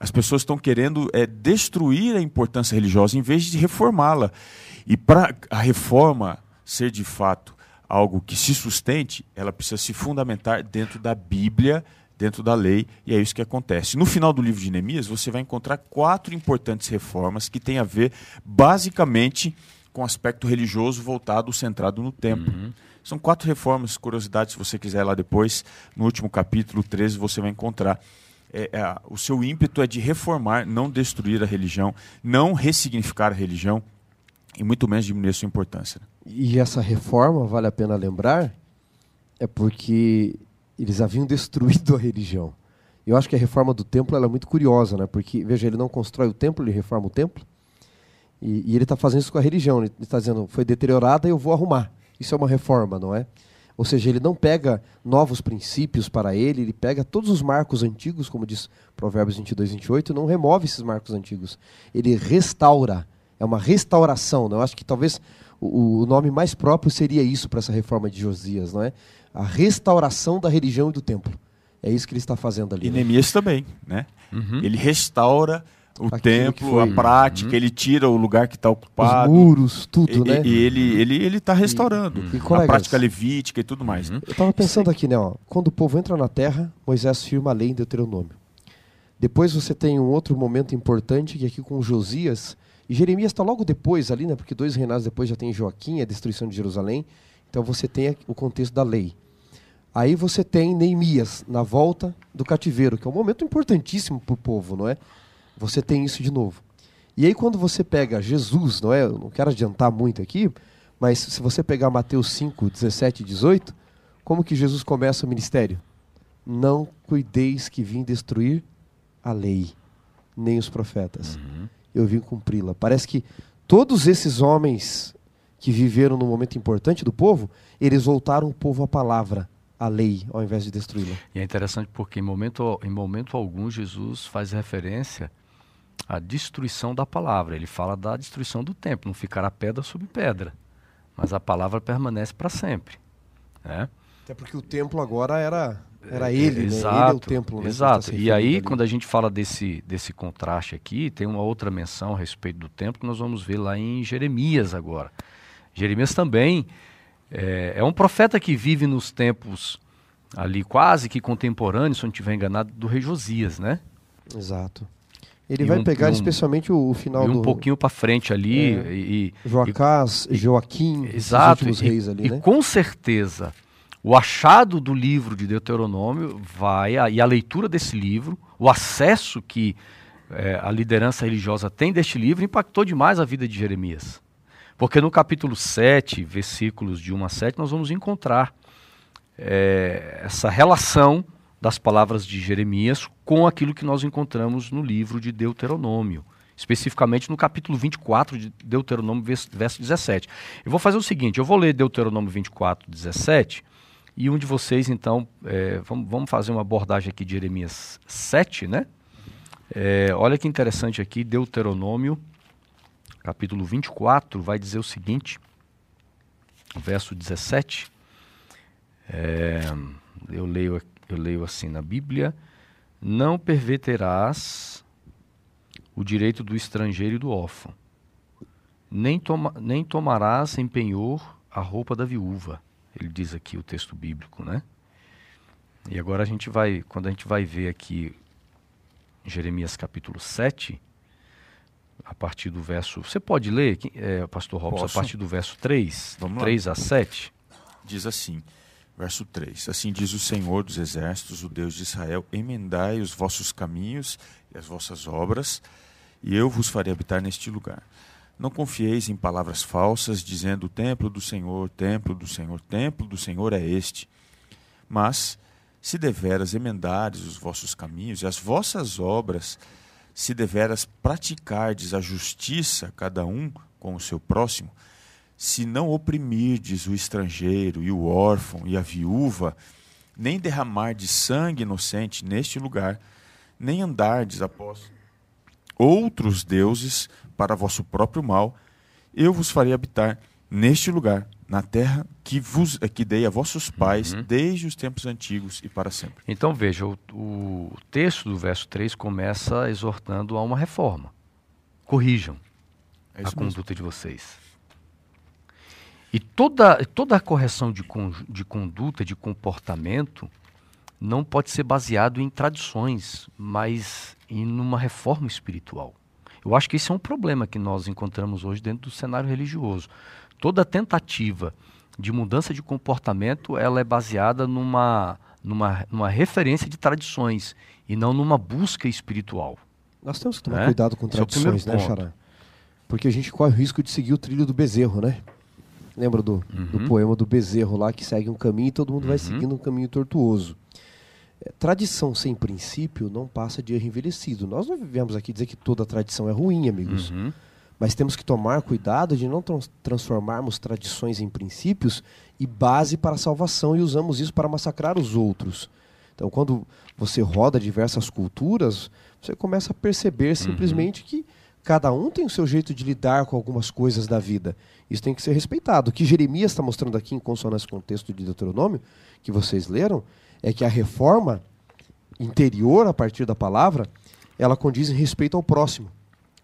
As pessoas estão querendo é, destruir a importância religiosa em vez de reformá-la. E para a reforma ser de fato algo que se sustente, ela precisa se fundamentar dentro da Bíblia, dentro da lei, e é isso que acontece. No final do livro de Neemias, você vai encontrar quatro importantes reformas que têm a ver basicamente com aspecto religioso voltado, centrado no templo. Uhum. São quatro reformas, curiosidade, se você quiser lá depois, no último capítulo 13, você vai encontrar. É, é, o seu ímpeto é de reformar, não destruir a religião, não ressignificar a religião e muito menos diminuir sua importância. E essa reforma, vale a pena lembrar, é porque eles haviam destruído a religião. Eu acho que a reforma do templo é muito curiosa, né? porque, veja, ele não constrói o templo, ele reforma o templo. E, e ele está fazendo isso com a religião. Ele está dizendo, foi deteriorada, eu vou arrumar. Isso é uma reforma, não é? Ou seja, ele não pega novos princípios para ele, ele pega todos os marcos antigos, como diz Provérbios 22, 28, e não remove esses marcos antigos. Ele restaura. É uma restauração. Não? Eu acho que talvez o, o nome mais próprio seria isso para essa reforma de Josias, não é? A restauração da religião e do templo. É isso que ele está fazendo ali. E né? Neemias também, né? Uhum. Ele restaura o Aquilo templo, a prática, uhum. ele tira o lugar que está ocupado. Os muros, tudo, e, né? E ele ele ele está restaurando e, e a prática levítica e tudo mais. Uhum. Eu estava pensando aqui, né? Ó, quando o povo entra na terra, Moisés firma a lei em Deuteronômio. Depois você tem um outro momento importante que é aqui com Josias e Jeremias está logo depois ali, né? Porque dois reinados depois já tem Joaquim, a destruição de Jerusalém. Então você tem o contexto da lei. Aí você tem Neemias na volta do cativeiro, que é um momento importantíssimo para o povo, não é? você tem isso de novo. E aí quando você pega Jesus, não é? Eu não quero adiantar muito aqui, mas se você pegar Mateus 5, 17 e 18, como que Jesus começa o ministério? Não cuideis que vim destruir a lei, nem os profetas. Uhum. Eu vim cumpri-la. Parece que todos esses homens que viveram no momento importante do povo, eles voltaram o povo à palavra, à lei, ao invés de destruí-la. E é interessante porque em momento, em momento algum Jesus faz referência a destruição da palavra. Ele fala da destruição do templo, não ficará pedra sobre pedra, mas a palavra permanece para sempre. Né? Até porque o templo agora era era ele, exato, né? Ele é o templo. Né? Exato. Tá e aí, ali. quando a gente fala desse, desse contraste aqui, tem uma outra menção a respeito do templo que nós vamos ver lá em Jeremias agora. Jeremias também é, é um profeta que vive nos tempos ali quase que contemporâneos, se não estiver enganado, do rei Josias, né? Exato. Ele e vai um, pegar um, especialmente o, o final e um do... pouquinho para frente ali é, e, Joacás, e, Joaquim, exato, os reis ali, e, né? E com certeza o achado do livro de Deuteronômio vai e a leitura desse livro, o acesso que é, a liderança religiosa tem deste livro impactou demais a vida de Jeremias. Porque no capítulo 7, versículos de 1 a 7, nós vamos encontrar é, essa relação das palavras de Jeremias com aquilo que nós encontramos no livro de Deuteronômio. especificamente no capítulo 24 de Deuteronômio, verso 17. Eu vou fazer o seguinte: eu vou ler Deuteronômio 24, 17, e um de vocês, então, é, vamos, vamos, fazer uma abordagem aqui de Jeremias 7, né? É, olha que interessante aqui, Deuteronômio, capítulo 24, vai dizer o seguinte, verso 17. É, eu, leio, eu leio assim na Bíblia: Não perverterás o direito do estrangeiro e do órfão, nem, toma, nem tomarás em penhor a roupa da viúva. Ele diz aqui o texto bíblico, né? E agora a gente vai, quando a gente vai ver aqui Jeremias capítulo 7, a partir do verso. Você pode ler, é, Pastor Robson, Posso? a partir do verso 3, Vamos 3 lá. a 7? Diz assim, verso 3: Assim diz o Senhor dos Exércitos, o Deus de Israel: Emendai os vossos caminhos e as vossas obras, e eu vos farei habitar neste lugar. Não confieis em palavras falsas, dizendo: templo do Senhor, templo do Senhor, templo do Senhor é este. Mas, se deveras emendares os vossos caminhos e as vossas obras, se deveras praticardes a justiça, cada um com o seu próximo, se não oprimirdes o estrangeiro e o órfão e a viúva, nem derramardes sangue inocente neste lugar, nem andardes após outros deuses para vosso próprio mal, eu vos farei habitar neste lugar, na terra que vos que dei a vossos pais uhum. desde os tempos antigos e para sempre. Então veja, o, o texto do verso 3 começa exortando a uma reforma. Corrijam é a mesmo. conduta de vocês. E toda, toda a correção de, de conduta, de comportamento, não pode ser baseado em tradições, mas em uma reforma espiritual. Eu acho que esse é um problema que nós encontramos hoje dentro do cenário religioso toda tentativa de mudança de comportamento ela é baseada numa, numa, numa referência de tradições e não numa busca espiritual. Nós temos que tomar é? cuidado com é tradições, é né, Xará? Porque a gente corre o risco de seguir o trilho do bezerro, né? Lembra do, uhum. do poema do bezerro lá que segue um caminho e todo mundo uhum. vai seguindo um caminho tortuoso. É, tradição sem princípio não passa de erro envelhecido. Nós não vivemos aqui dizer que toda tradição é ruim, amigos. Uhum mas temos que tomar cuidado de não transformarmos tradições em princípios e base para a salvação e usamos isso para massacrar os outros. Então, quando você roda diversas culturas, você começa a perceber uhum. simplesmente uhum. que cada um tem o seu jeito de lidar com algumas coisas da vida. Isso tem que ser respeitado. O que Jeremias está mostrando aqui, em consonância com o texto de Deuteronômio, que vocês leram, é que a reforma interior, a partir da palavra, ela condiz em respeito ao próximo.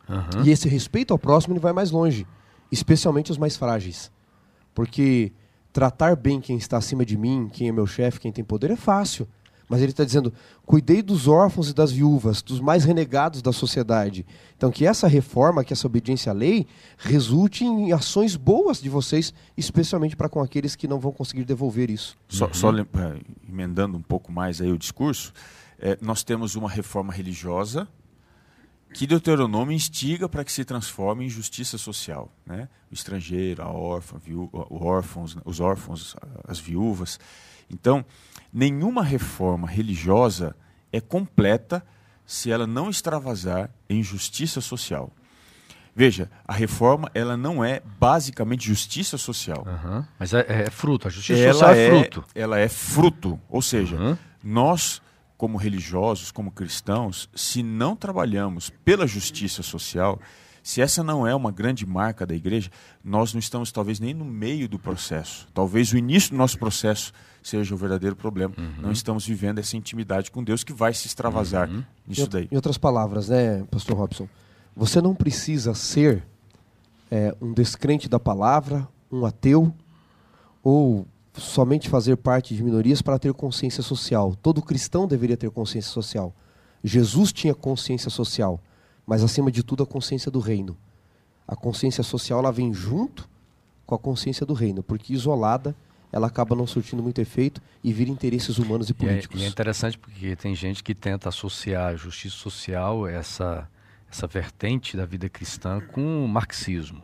Uhum. E esse respeito ao próximo ele vai mais longe, especialmente os mais frágeis. Porque tratar bem quem está acima de mim, quem é meu chefe, quem tem poder, é fácil. Mas ele está dizendo: cuidei dos órfãos e das viúvas, dos mais renegados da sociedade. Então, que essa reforma, que essa obediência à lei, resulte em ações boas de vocês, especialmente para com aqueles que não vão conseguir devolver isso. Só, uhum. só emendando um pouco mais aí o discurso, é, nós temos uma reforma religiosa que Deuteronômio instiga para que se transforme em justiça social, né? O estrangeiro, a órfã, viú, órfãos, os órfãos, as viúvas. Então, nenhuma reforma religiosa é completa se ela não extravasar em justiça social. Veja, a reforma ela não é basicamente justiça social. Uhum. Mas é, é, fruto, a justiça ela social é, é, fruto. Ela é fruto, ou seja, uhum. nós como religiosos, como cristãos, se não trabalhamos pela justiça social, se essa não é uma grande marca da igreja, nós não estamos talvez nem no meio do processo. Talvez o início do nosso processo seja o verdadeiro problema. Uhum. Não estamos vivendo essa intimidade com Deus que vai se extravasar uhum. nisso daí. Em outras palavras, né, pastor Robson, você não precisa ser é, um descrente da palavra, um ateu ou somente fazer parte de minorias para ter consciência social. Todo cristão deveria ter consciência social. Jesus tinha consciência social, mas acima de tudo a consciência do reino. A consciência social ela vem junto com a consciência do reino, porque isolada ela acaba não surtindo muito efeito e vira interesses humanos e políticos. E é, e é interessante porque tem gente que tenta associar a justiça social, essa, essa vertente da vida cristã, com o marxismo.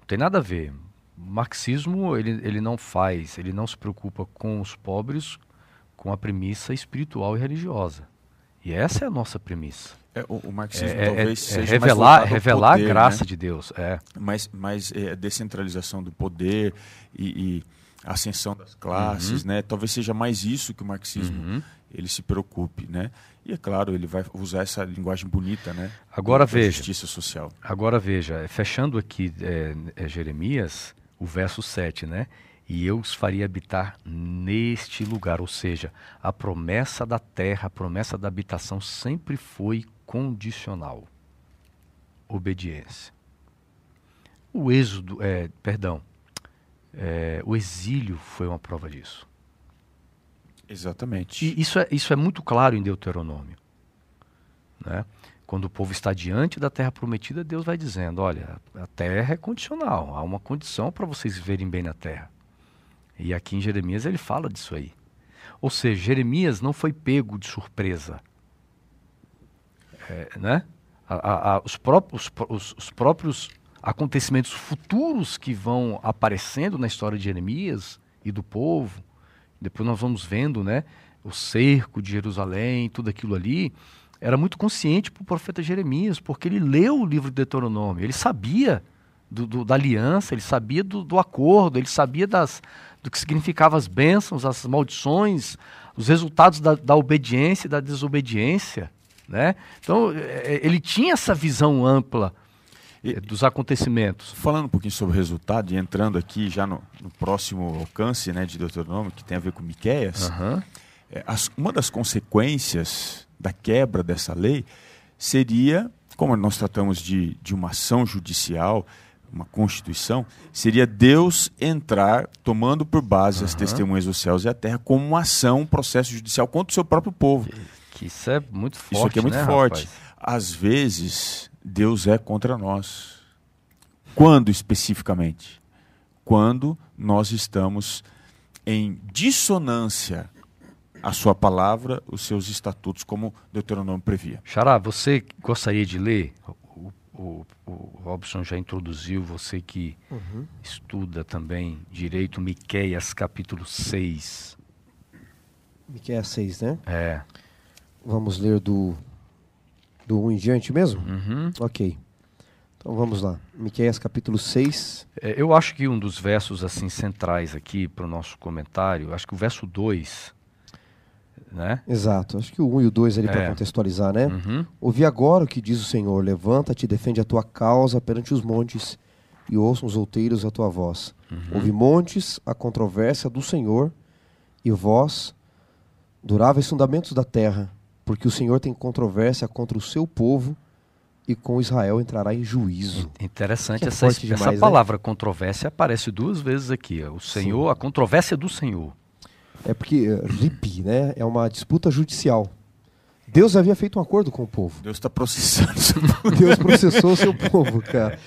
Não tem nada a ver. O marxismo ele, ele não faz, ele não se preocupa com os pobres com a premissa espiritual e religiosa. E essa é a nossa premissa. É, o, o, marxismo é, é talvez é, seja revelar, revelar poder, a graça né? de Deus. É. Mas, mas é, descentralização do poder e, e ascensão das classes, uhum. né? Talvez seja mais isso que o marxismo uhum. ele se preocupe, né? E é claro, ele vai usar essa linguagem bonita, né? Agora veja. Justiça social. Agora veja, fechando aqui é, é, Jeremias, o verso 7, né? E eu os faria habitar neste lugar, ou seja, a promessa da terra, a promessa da habitação sempre foi condicional. Obediência. O êxodo, é, perdão, é, o exílio foi uma prova disso. Exatamente. E isso é, isso é muito claro em Deuteronômio. Né? Quando o povo está diante da terra prometida, Deus vai dizendo: olha, a terra é condicional, há uma condição para vocês viverem bem na terra. E aqui em Jeremias ele fala disso aí. Ou seja, Jeremias não foi pego de surpresa. É, né? A, a, os, próprios, os, os próprios acontecimentos futuros que vão aparecendo na história de Jeremias e do povo, depois nós vamos vendo né, o cerco de Jerusalém, tudo aquilo ali, era muito consciente para o profeta Jeremias, porque ele leu o livro de Deuteronômio, ele sabia do, do, da aliança, ele sabia do, do, acordo, ele sabia das, do que significava as bênçãos, as maldições, os resultados da, da obediência e da desobediência. Né? Então, é, é, ele tinha essa visão ampla e, é, dos acontecimentos. Falando um pouquinho sobre o resultado e entrando aqui já no, no próximo alcance né, de Deuteronômio, que tem a ver com Miquéias, uhum. as, uma das consequências da quebra dessa lei seria, como nós tratamos de, de uma ação judicial, uma constituição, seria Deus entrar tomando por base uhum. as testemunhas dos céus e a terra como uma ação, um processo judicial contra o seu próprio povo. Que isso é muito forte. Isso aqui é muito né, forte. Rapaz? Às vezes, Deus é contra nós. Quando especificamente? Quando nós estamos em dissonância a sua palavra, os seus estatutos, como Deuteronômio previa. Xará, você gostaria de ler? O, o, o Robson já introduziu, você que uhum. estuda também direito, Miqueias capítulo 6. Miqueias 6, né? É. Vamos ler do, do 1 em diante mesmo? Uhum. Ok. Então vamos lá. Miqueias capítulo 6. É, eu acho que um dos versos assim centrais aqui para o nosso comentário, acho que o verso 2 né? Exato. Acho que o 1 e o 2 ali é. para contextualizar, né? Uhum. Ouvi agora o que diz o Senhor: Levanta-te, defende a tua causa perante os montes, e ouçam os outeiros a tua voz. Uhum. Ouve montes a controvérsia do Senhor, e vós, duráveis fundamentos da terra, porque o Senhor tem controvérsia contra o seu povo, e com Israel entrará em juízo. Interessante é essa, essa demais, né? palavra né? controvérsia aparece duas vezes aqui. O Senhor, Sim. a controvérsia do Senhor. É porque eh, RIP, né, é uma disputa judicial. Deus havia feito um acordo com o povo. Deus está processando. Deus processou o seu povo, cara.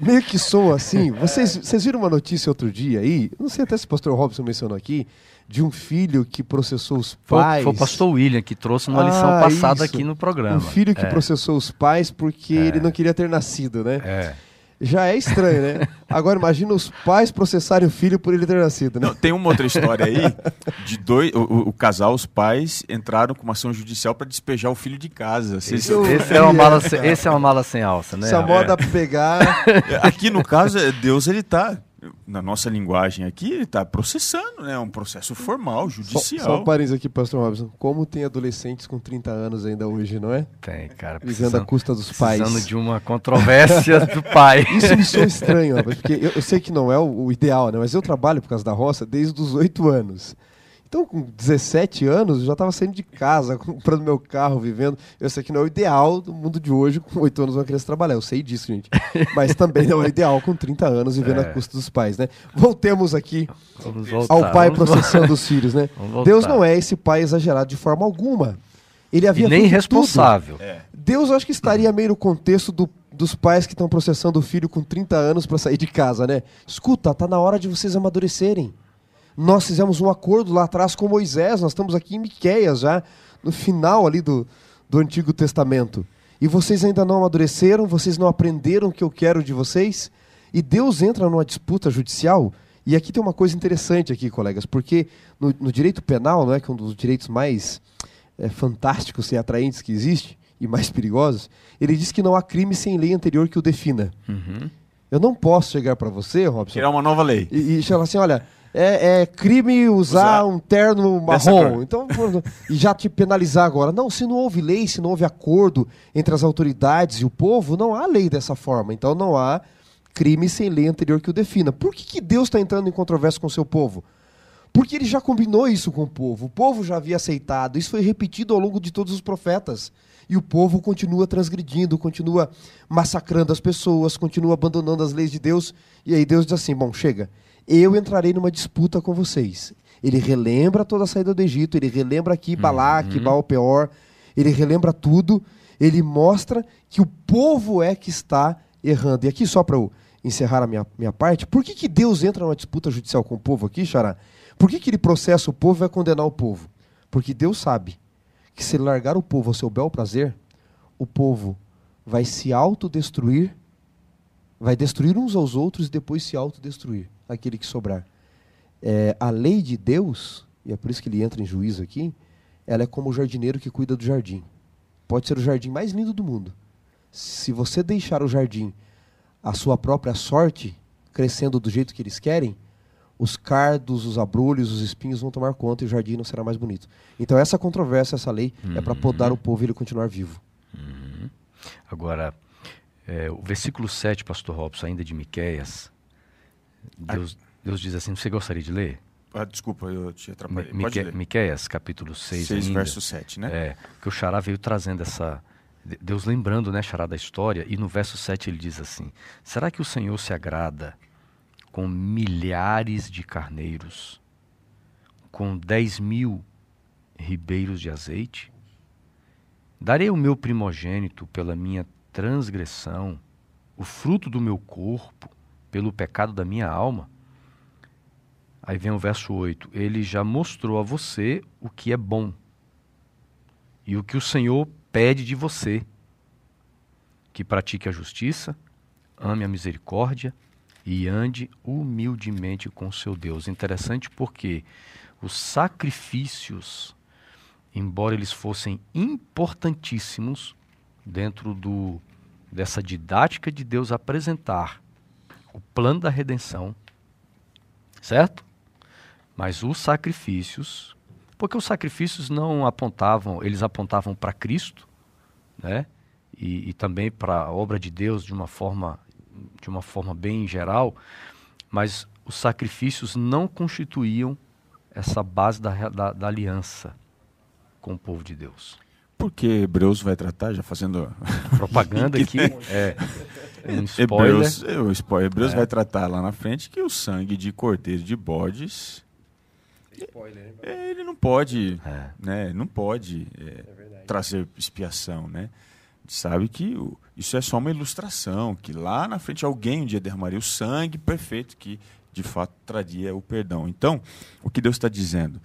Meio que sou assim. Vocês, vocês viram uma notícia outro dia aí? Não sei até se o pastor Robson mencionou aqui, de um filho que processou os pais. Foi, foi o pastor William que trouxe uma ah, lição passada isso. aqui no programa. Um filho que é. processou os pais porque é. ele não queria ter nascido, né? É já é estranho, né? Agora imagina os pais processarem o filho por ele ter nascido, né? Não, tem uma outra história aí de dois, o, o, casal, os pais entraram com uma ação judicial para despejar o filho de casa. Esse, esse, é uma mala, sem, esse é uma mala sem alça, né? Essa moda é. pegar. Aqui no caso, Deus ele tá na nossa linguagem aqui, ele está processando, né? É um processo formal, judicial. Só, só um parênteses aqui, pastor Robson. Como tem adolescentes com 30 anos ainda hoje, não é? Tem, cara. Vivendo à custa dos pais. Precisando de uma controvérsia do pai. Isso me soa estranho, porque eu, eu, sei que não é o, o, ideal, né? Mas eu trabalho por causa da roça desde os 8 anos. Então, com 17 anos, eu já estava saindo de casa, comprando meu carro, vivendo. Eu sei que não é o ideal do mundo de hoje, com 8 anos uma criança trabalhar. Eu sei disso, gente. Mas também não é ideal com 30 anos vivendo é. a custa dos pais, né? Voltemos aqui voltar, ao pai processando os filhos, né? Deus não é esse pai exagerado de forma alguma. Ele havia e nem responsável. É. Deus acho que estaria meio no contexto do, dos pais que estão processando o filho com 30 anos para sair de casa, né? Escuta, tá na hora de vocês amadurecerem. Nós fizemos um acordo lá atrás com Moisés, nós estamos aqui em Miqueias já, no final ali do, do Antigo Testamento. E vocês ainda não amadureceram, vocês não aprenderam o que eu quero de vocês. E Deus entra numa disputa judicial. E aqui tem uma coisa interessante aqui, colegas, porque no, no direito penal, não é que é um dos direitos mais é, fantásticos e atraentes que existe, e mais perigosos, ele diz que não há crime sem lei anterior que o defina. Uhum. Eu não posso chegar para você, Robson, Criar uma nova lei. e, e falar assim, olha, é, é crime usar, Usar um terno marrom, então e já te penalizar agora. Não, se não houve lei, se não houve acordo entre as autoridades e o povo, não há lei dessa forma. Então não há crime sem lei anterior que o defina. Por que, que Deus está entrando em controvérsia com o seu povo? Porque ele já combinou isso com o povo. O povo já havia aceitado. Isso foi repetido ao longo de todos os profetas. E o povo continua transgredindo, continua massacrando as pessoas, continua abandonando as leis de Deus. E aí Deus diz assim: bom, chega, eu entrarei numa disputa com vocês. Ele relembra toda a saída do Egito, ele relembra aqui Balaque, Baal Peor, ele relembra tudo, ele mostra que o povo é que está errando. E aqui, só para eu encerrar a minha, minha parte, por que, que Deus entra numa disputa judicial com o povo aqui, Xará? Por que, que ele processa o povo e vai condenar o povo? Porque Deus sabe que se ele largar o povo ao seu bel prazer, o povo vai se autodestruir, vai destruir uns aos outros e depois se autodestruir, aquele que sobrar. É, a lei de Deus, e é por isso que ele entra em juízo aqui, ela é como o jardineiro que cuida do jardim. Pode ser o jardim mais lindo do mundo. Se você deixar o jardim à sua própria sorte, crescendo do jeito que eles querem, os cardos, os abrolhos, os espinhos vão tomar conta e o jardim não será mais bonito. Então essa controvérsia, essa lei, é para podar o povo e ele continuar vivo. Agora, é, o versículo 7, pastor Robson, ainda de Miqueias, Deus, Deus diz assim, você gostaria de ler? Ah, desculpa, eu te atrapalhei. Mi- Pode Mique-. Miqueias, capítulo 6, 6 ainda. verso 7, né? É, que o Xará veio trazendo essa. de- Deus lembrando, né, Xará, da história, e no verso 7 ele diz assim: Será que o Senhor se agrada com milhares de carneiros, com dez mil ribeiros de azeite? Darei o meu primogênito pela minha transgressão, o fruto do meu corpo, pelo pecado da minha alma? Aí vem o verso 8: Ele já mostrou a você o que é bom e o que o Senhor pede de você: que pratique a justiça, ame a misericórdia e ande humildemente com seu Deus. Interessante porque os sacrifícios, embora eles fossem importantíssimos dentro do, dessa didática de Deus apresentar o plano da redenção, certo? Mas os sacrifícios, porque os sacrifícios não apontavam, eles apontavam para Cristo, né? E, e também para a obra de Deus de uma forma, de uma forma bem geral, mas os sacrifícios não constituíam essa base da, da, da aliança com o povo de Deus. Porque Hebreus vai tratar, já fazendo Propaganda aqui é um spoiler. Hebreus, é, o spoiler. Hebreus É. vai tratar lá na frente que o sangue de cordeiro de bodes, é, ele não pode, É. né, não pode é, trazer expiação, né? A gente sabe que o- isso é só uma ilustração, que lá na frente alguém um dia derramaria o sangue perfeito que de fato traria o perdão. Então, o que Deus está dizendo?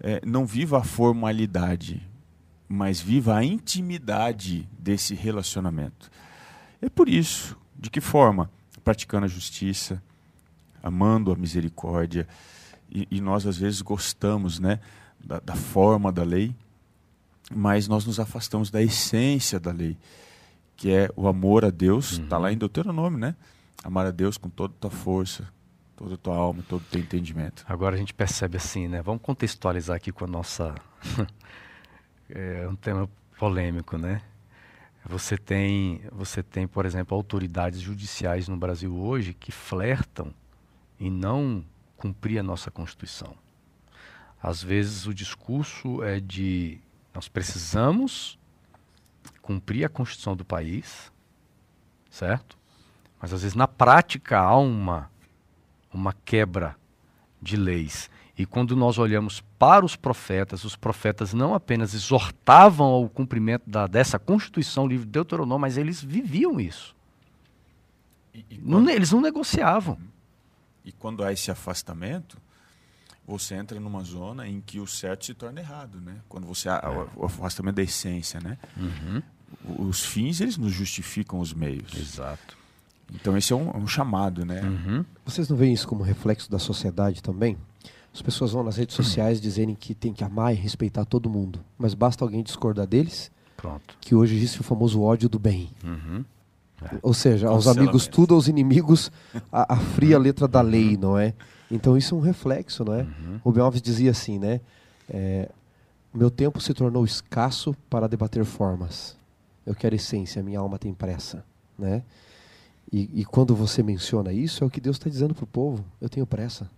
É, não viva a formalidade, mas viva a intimidade desse relacionamento. É por isso. De que forma? Praticando a justiça, amando a misericórdia. E, e nós, às vezes, gostamos né, da, da forma da lei, mas nós nos afastamos da essência da lei, que é o amor a Deus. Está lá em Deuteronômio, né? Amar a Deus com toda a tua força, toda a tua alma, todo o teu entendimento. Agora a gente percebe assim, né? Vamos contextualizar aqui com a nossa. é um tema polêmico, né? Você tem, você tem, por exemplo, autoridades judiciais no Brasil hoje que flertam em não cumprir a nossa Constituição. Às vezes o discurso é de nós precisamos cumprir a Constituição do país, certo? Mas às vezes na prática há uma uma quebra de leis. E quando nós olhamos para os profetas, os profetas não apenas exortavam ao cumprimento da, dessa Constituição, livro de Deuteronômio, mas eles viviam isso. E, e Não ne- eles não negociavam. E quando há esse afastamento, você entra numa zona em que o certo se torna errado, né? Quando você há o- o afastamento da essência, né? O- Os fins eles nos justificam os meios. Exato. Então esse é um, um chamado, né? Uhum. Vocês não veem isso como reflexo da sociedade também? As pessoas vão nas redes sociais dizerem que tem que amar e respeitar todo mundo, mas basta alguém discordar deles, Pronto. Que hoje existe o famoso ódio do bem. Uhum. Ou seja, aos amigos tudo, aos inimigos a, a, fria letra da lei, não é? Então isso é um reflexo, não é? Uhum. Rubem Alves dizia assim, né? É, meu tempo se tornou escasso para debater formas. Eu quero essência, minha alma tem pressa, né? E, e quando você menciona isso, é o que Deus está dizendo para o povo. Eu tenho pressa,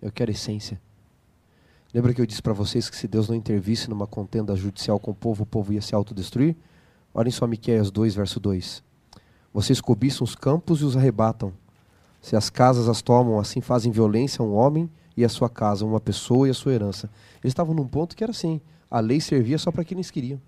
eu quero essência. Lembra que eu disse para vocês que se Deus não intervisse numa contenda judicial com o povo, o povo ia se autodestruir? Olhem só Miqueias 2, verso 2. Vocês cobiçam os campos e os arrebatam. Se as casas as tomam, assim fazem violência a um homem e a sua casa, uma pessoa e a sua herança. Eles estavam num ponto que era assim: a lei servia só para quem eles queriam.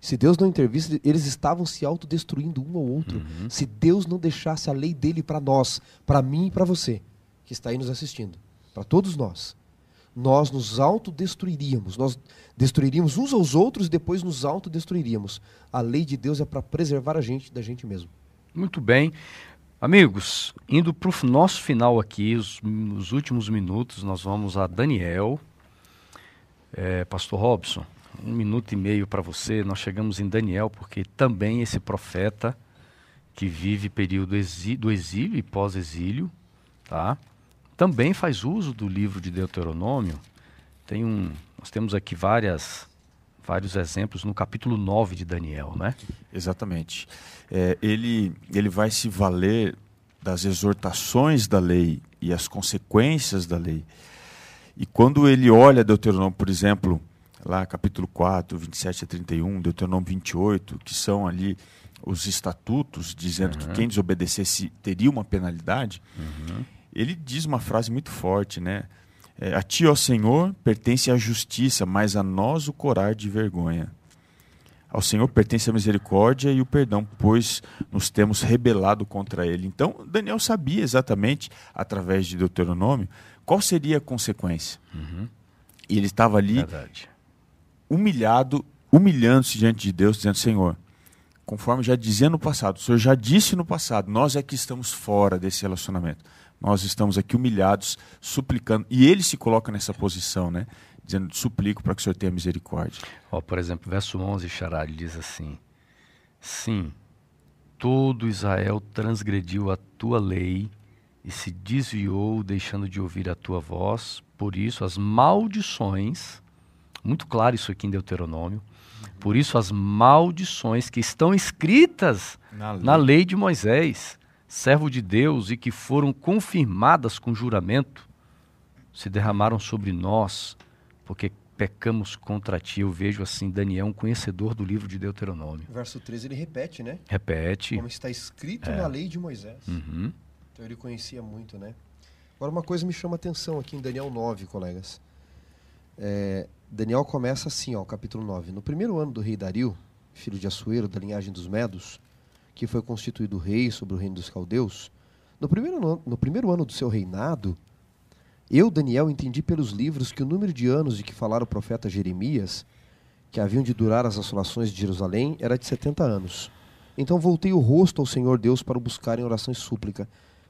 Se Deus não intervisse, eles estavam se autodestruindo um ao outro. Uhum. Se Deus não deixasse a lei dele para nós, para mim e para você, que está aí nos assistindo, para todos nós, nós nos autodestruiríamos. Nós destruiríamos uns aos outros e depois nos autodestruiríamos. A lei de Deus é para preservar a gente da gente mesmo. Muito bem. Amigos, indo para o nosso final aqui, os, os, últimos minutos, nós vamos a Daniel. É, Pastor Robson, um minuto e meio para você. Nós chegamos em Daniel porque também esse profeta que vive período do exílio e pós-exílio, tá? Também faz uso do livro de Deuteronômio. Tem um, nós temos aqui várias vários exemplos no capítulo 9 de Daniel, né? Exatamente. É, ele, ele vai se valer das exortações da lei e as consequências da lei. E quando ele olha Deuteronômio, por exemplo, lá capítulo 4, 27 a 31, Deuteronômio 28, que são ali os estatutos dizendo uhum. que quem desobedecesse teria uma penalidade, uhum. Ele diz uma frase muito forte, né? É, a ti, ó Senhor, pertence a justiça, mas a nós o corar de vergonha. Ao Senhor pertence a misericórdia e o perdão, pois nos temos rebelado contra ele. Então, Daniel sabia exatamente, através de Deuteronômio, qual seria a consequência. Uhum. E ele estava ali Verdade. humilhado, humilhando-se diante de Deus, dizendo: Senhor, conforme já dizia no passado, o Senhor já disse no passado, nós é que estamos fora desse relacionamento nós estamos aqui humilhados, suplicando. E ele se coloca nessa posição, né? Dizendo, suplico para que o Senhor tenha misericórdia. Oh, por exemplo, verso 11, Xará, diz assim: Sim, todo Israel transgrediu a tua lei e se desviou, deixando de ouvir a tua voz. Por isso, as maldições, muito claro isso aqui em Deuteronômio, por isso, as maldições que estão escritas na lei, na lei de Moisés servo de Deus e que foram confirmadas com juramento, se derramaram sobre nós, porque pecamos contra ti. Eu vejo assim Daniel, um conhecedor do livro de Deuteronômio. Verso 13 ele repete, né? Repete. Como está escrito é. na lei de Moisés. Uhum. Então ele conhecia muito, né? Agora uma coisa me chama a atenção aqui em Daniel 9, colegas. É, Daniel começa assim, ó, capítulo 9. No primeiro ano do rei Dario, filho de Assuero, da linhagem dos Medos, que foi constituído rei sobre o reino dos caldeus, no primeiro, ano, no primeiro ano do seu reinado, eu, Daniel, entendi pelos livros que o número de anos de que falara o profeta Jeremias, que haviam de durar as assolações de Jerusalém, era de 70 anos. Então voltei o rosto ao Senhor Deus para o buscar em oração e súplica.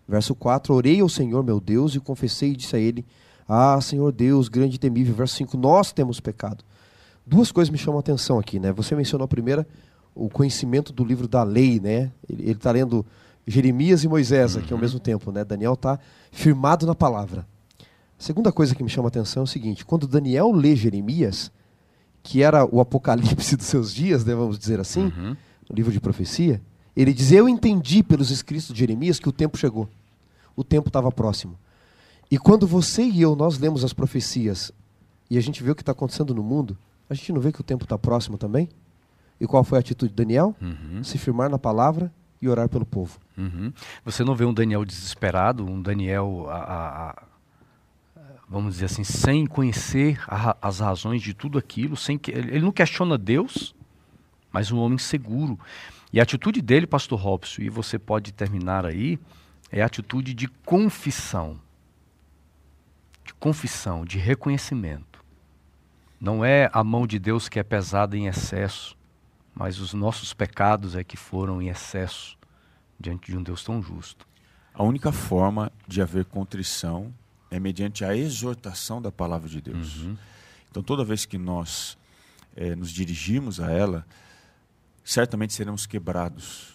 Verso 4: Orei ao Senhor meu Deus e confessei e disse a ele: Ah, Senhor Deus, grande e temível. Verso 5: Nós temos pecado. Duas coisas me chamam a atenção aqui, né? Você mencionou a primeira, o conhecimento do livro da lei, né? Ele está lendo Jeremias e Moisés aqui uhum. ao mesmo tempo, né? Daniel está firmado na palavra. A segunda coisa que me chama a atenção é o seguinte: quando Daniel lê Jeremias, que era o apocalipse dos seus dias, né, vamos dizer assim, uhum. o livro de profecia, ele diz: Eu entendi pelos escritos de Jeremias que o tempo chegou, o tempo estava próximo. E quando você e eu nós lemos as profecias e a gente vê o que está acontecendo no mundo, a gente não vê que o tempo está próximo também? E qual foi a atitude de Daniel? Uhum. Se firmar na palavra e orar pelo povo. Uhum. Você não vê um Daniel desesperado, um Daniel, a, a, a, vamos dizer assim, sem conhecer as razões de tudo aquilo, sem que ele não questiona Deus, mas um homem seguro. E a atitude dele, Pastor Robson, e você pode terminar aí, é a atitude de confissão. De confissão, de reconhecimento. Não é a mão de Deus que é pesada em excesso mas os nossos pecados é que foram em excesso diante de um Deus tão justo. A única forma de haver contrição é mediante a exortação da palavra de Deus. Uhum. Então, toda vez que nós é, nos dirigimos a ela, certamente seremos quebrados.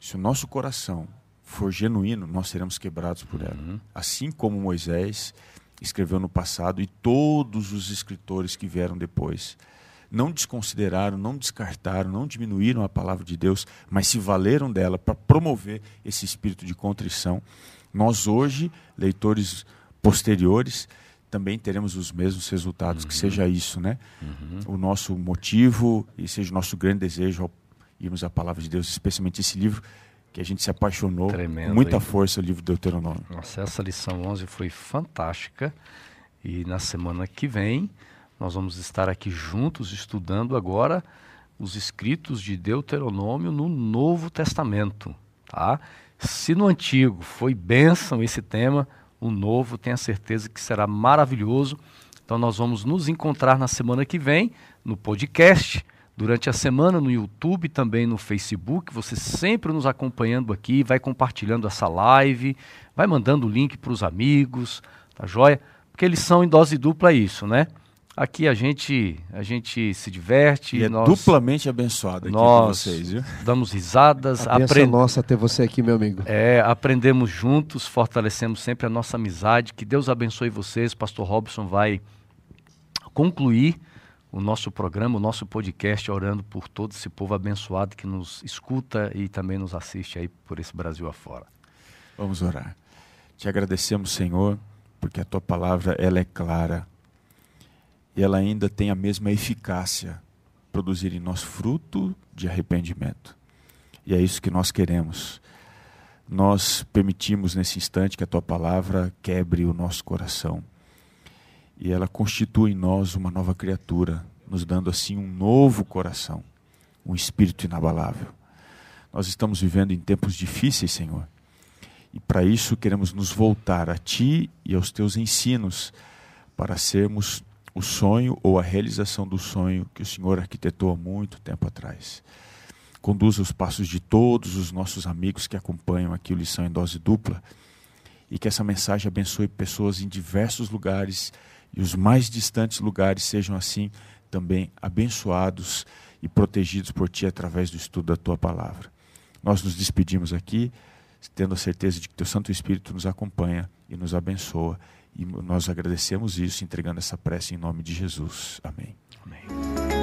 Se o nosso coração for genuíno, nós seremos quebrados por ela. Uhum. Assim como Moisés escreveu no passado e todos os escritores que vieram depois. Não desconsideraram, não descartaram, não diminuíram a palavra de Deus, mas se valeram dela para promover esse espírito de contrição. Nós, hoje, leitores posteriores, também teremos os mesmos resultados. Uhum. Que seja isso, né? Uhum. O nosso motivo e seja o nosso grande desejo ao irmos à palavra de Deus, especialmente esse livro que a gente se apaixonou Tremendo, com muita hein? força, o livro do Deuteronômio. Nossa, essa lição 11 foi fantástica. E na semana que vem nós vamos estar aqui juntos estudando agora os escritos de Deuteronômio no Novo Testamento, tá? Se no Antigo foi bênção esse tema, o Novo tenha certeza que será maravilhoso. Então nós vamos nos encontrar na semana que vem no podcast durante a semana no YouTube, também no Facebook. Você sempre nos acompanhando aqui, vai compartilhando essa live, vai mandando o link para os amigos, tá joia? Porque eles são em dose dupla isso, né? Aqui a gente a gente se diverte. E é nós, duplamente abençoado aqui nós com vocês, viu? Damos risadas. A aprend... nossa ter você aqui, meu amigo. É, aprendemos juntos, fortalecemos sempre a nossa amizade. Que Deus abençoe vocês. Pastor Robson vai concluir o nosso programa, o nosso podcast, orando por todo esse povo abençoado que nos escuta e também nos assiste aí por esse Brasil afora. Vamos orar. Te agradecemos, Senhor, porque a tua palavra ela é clara e ela ainda tem a mesma eficácia, produzir em nós fruto de arrependimento. E é isso que nós queremos. Nós permitimos nesse instante que a tua palavra quebre o nosso coração e ela constitui em nós uma nova criatura, nos dando assim um novo coração, um espírito inabalável. Nós estamos vivendo em tempos difíceis, Senhor, e para isso queremos nos voltar a Ti e aos Teus ensinos, para sermos o sonho ou a realização do sonho que o Senhor arquitetou há muito tempo atrás. Conduza os passos de todos os nossos amigos que acompanham aqui o Lição em Dose Dupla e que essa mensagem abençoe pessoas em diversos lugares e os mais distantes lugares sejam assim também abençoados e protegidos por Ti através do estudo da Tua palavra. Nós nos despedimos aqui, tendo a certeza de que Teu Santo Espírito nos acompanha e nos abençoa. E nós agradecemos isso, entregando essa prece em nome de Jesus. Amém. Amém.